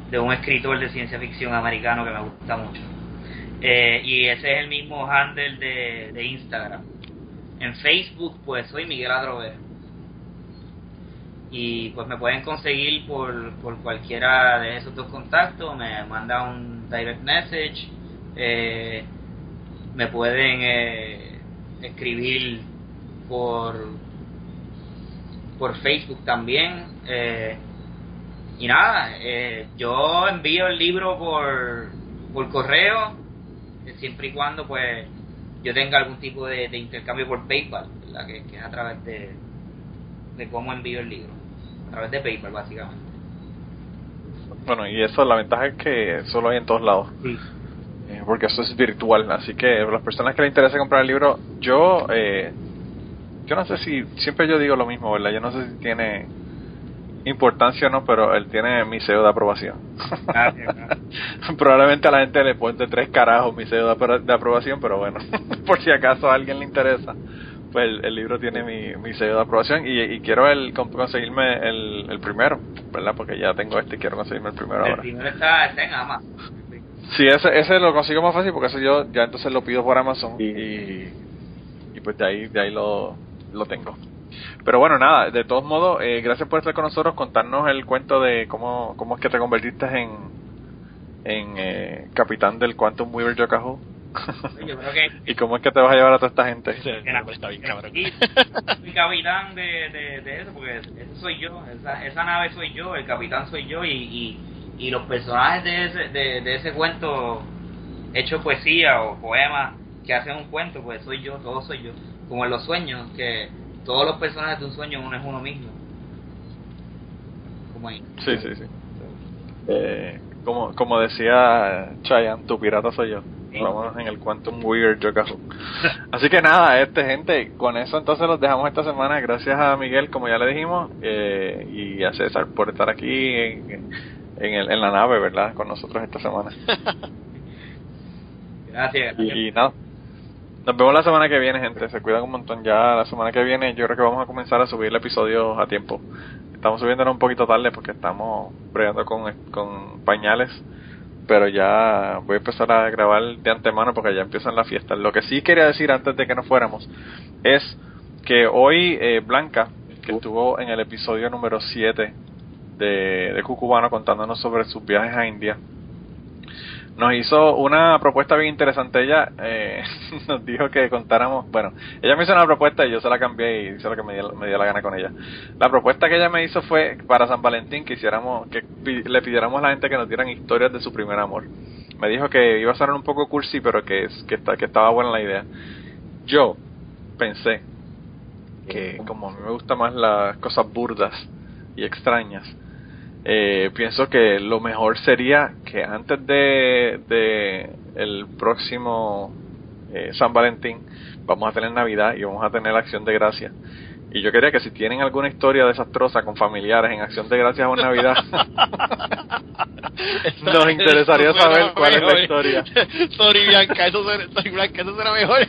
S6: de un escritor de ciencia ficción americano que me gusta mucho. Eh, y ese es el mismo handle de, de Instagram. En Facebook pues soy Miguel Adrover y pues me pueden conseguir por, por cualquiera de esos dos contactos, me manda un direct message, eh, me pueden eh, escribir por por Facebook también eh, y nada, eh, yo envío el libro por, por correo eh, siempre y cuando pues yo tenga algún tipo de, de intercambio por PayPal, ¿verdad? Que, que es a través de, de cómo envío el libro, a través de PayPal básicamente.
S4: Bueno, y eso, la ventaja es que solo hay en todos lados. Eh, porque eso es virtual, así que las personas que les interese comprar el libro, yo eh, yo no sé si, siempre yo digo lo mismo, ¿verdad? Yo no sé si tiene importancia o no, pero él tiene mi sello de aprobación.
S6: Gracias,
S4: Probablemente a la gente le pone tres carajos mi sello de, apro- de aprobación, pero bueno, por si acaso a alguien le interesa, pues el, el libro tiene mi, mi sello de aprobación y, y quiero el, con- conseguirme el, el primero, ¿verdad? Porque ya tengo este y quiero conseguirme el primero
S6: El
S4: ahora.
S6: primero está, está en Amazon.
S4: Sí, ese, ese lo consigo más fácil porque ese yo ya entonces lo pido por Amazon y, y pues de ahí, de ahí lo, lo tengo. Pero bueno, nada, de todos modos, eh, gracias por estar con nosotros, contarnos el cuento de cómo, cómo es que te convertiste en, en eh, capitán del Quantum Weaver Yokahu.
S6: Yo creo que
S4: ¿Y cómo es que te vas a llevar a toda esta gente?
S5: Está bien cabrón.
S6: y soy capitán de, de, de eso, porque ese soy yo, esa, esa nave soy yo, el capitán soy yo y, y, y los personajes de ese, de, de ese cuento hecho poesía o poema que hacen un cuento, pues soy yo, todo soy yo. Como en los sueños, que todos los personajes de un sueño uno es uno mismo. Como ahí.
S4: Sí, sí, sí. Eh, como, como decía Chayan, tu pirata soy yo. Vamos en el Quantum Weird Yokahu. Así que nada, este gente, con eso entonces los dejamos esta semana. Gracias a Miguel, como ya le dijimos, eh, y a César por estar aquí en, en, el, en la nave, ¿verdad? Con nosotros esta semana.
S6: Gracias.
S4: Y, nada. Nos vemos la semana que viene, gente. Se cuidan un montón. Ya la semana que viene yo creo que vamos a comenzar a subir el episodio a tiempo. Estamos subiéndolo un poquito tarde porque estamos bregando con, con pañales. Pero ya voy a empezar a grabar de antemano porque ya empiezan las fiestas. Lo que sí quería decir antes de que nos fuéramos es que hoy eh, Blanca, que estuvo en el episodio número 7 de, de Cucubano contándonos sobre sus viajes a India, nos hizo una propuesta bien interesante. Ella eh, nos dijo que contáramos, bueno, ella me hizo una propuesta y yo se la cambié y hice lo que me dio, me dio la gana con ella. La propuesta que ella me hizo fue para San Valentín que hiciéramos, que le pidiéramos a la gente que nos dieran historias de su primer amor. Me dijo que iba a sonar un poco cursi, pero que, que, está, que estaba buena la idea. Yo pensé que como a mí me gustan más las cosas burdas y extrañas, eh, pienso que lo mejor sería que antes de, de el próximo eh, San Valentín vamos a tener Navidad y vamos a tener Acción de Gracia. Y yo quería que si tienen alguna historia desastrosa con familiares en Acción de Gracias o Navidad, nos interesaría saber cuál es la historia.
S5: Sorry Bianca, eso suena, sorry Blanca, eso suena mejor.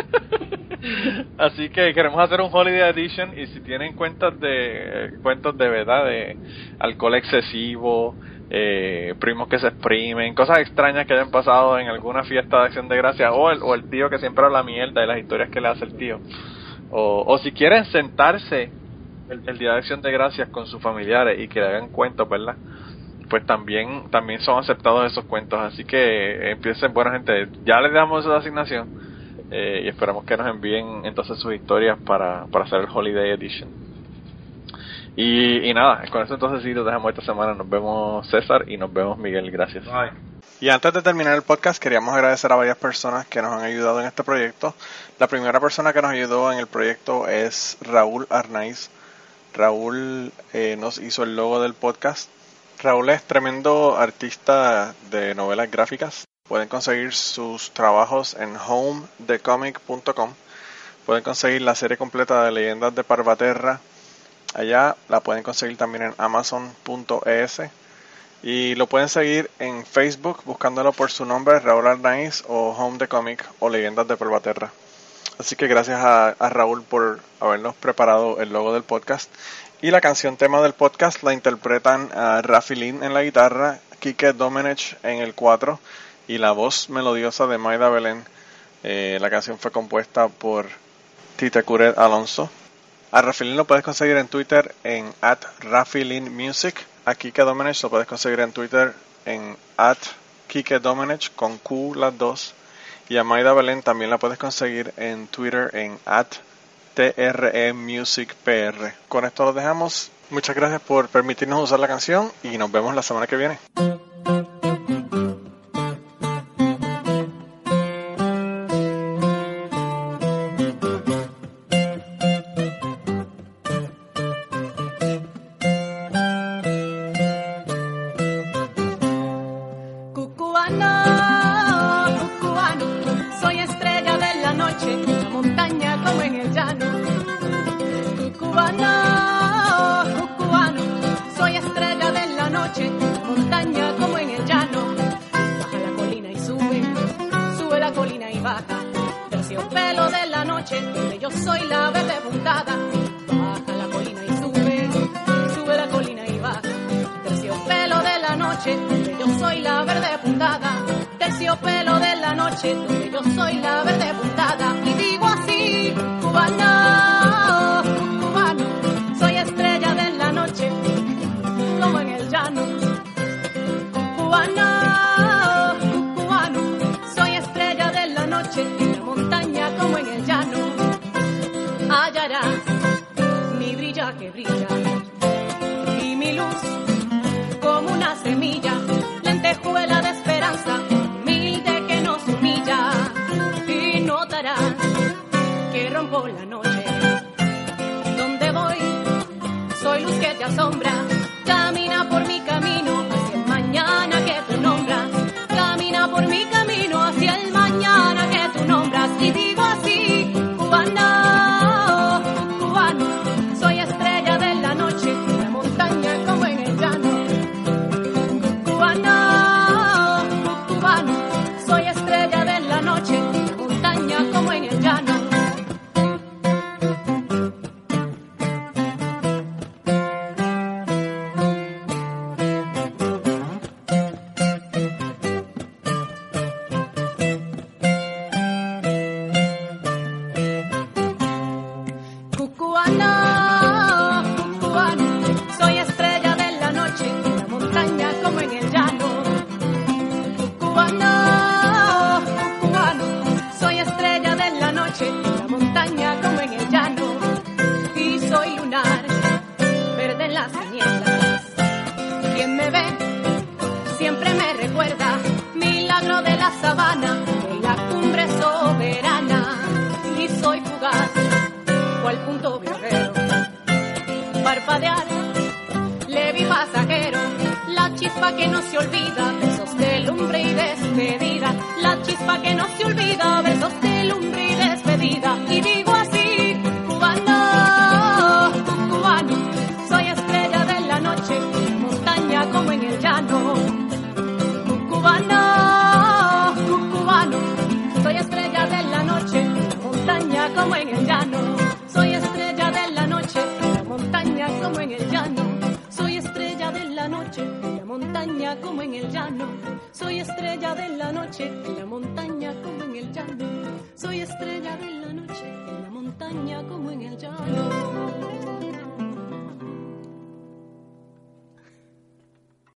S4: Así que queremos hacer un Holiday Edition y si tienen cuentas de cuentos de verdad de alcohol excesivo, eh, primos que se exprimen, cosas extrañas que hayan pasado en alguna fiesta de acción de gracia o el, o el tío que siempre habla mierda de las historias que le hace el tío. O, o si quieren sentarse el, el día de acción de gracias con sus familiares y que le hagan cuentos, ¿verdad? Pues también también son aceptados esos cuentos, así que eh, empiecen, bueno gente, ya les damos esa asignación eh, y esperamos que nos envíen entonces sus historias para, para hacer el Holiday Edition. Y, y nada, con eso entonces sí, nos dejamos esta semana. Nos vemos César y nos vemos Miguel. Gracias. Y antes de terminar el podcast, queríamos agradecer a varias personas que nos han ayudado en este proyecto. La primera persona que nos ayudó en el proyecto es Raúl Arnaiz. Raúl eh, nos hizo el logo del podcast. Raúl es tremendo artista de novelas gráficas. Pueden conseguir sus trabajos en homedecomic.com. Pueden conseguir la serie completa de Leyendas de Parvaterra. Allá la pueden conseguir también en amazon.es. Y lo pueden seguir en Facebook buscándolo por su nombre, Raúl Arnaiz o Home the Comic o Leyendas de Pervaterra. Así que gracias a, Raúl por habernos preparado el logo del podcast. Y la canción tema del podcast la interpretan a Rafi Lin en la guitarra, Kike Domenech en el 4 y la voz melodiosa de Maida Belén. Eh, la canción fue compuesta por Tita Curet Alonso. A Rafilin lo puedes conseguir en Twitter en at Rafilin Music. A Kike Domenech lo puedes conseguir en Twitter en at Kike Domenech con Q las dos. Y a Maida Belén también la puedes conseguir en Twitter en at TRE Music. Con esto lo dejamos. Muchas gracias por permitirnos usar la canción y nos vemos la semana que viene.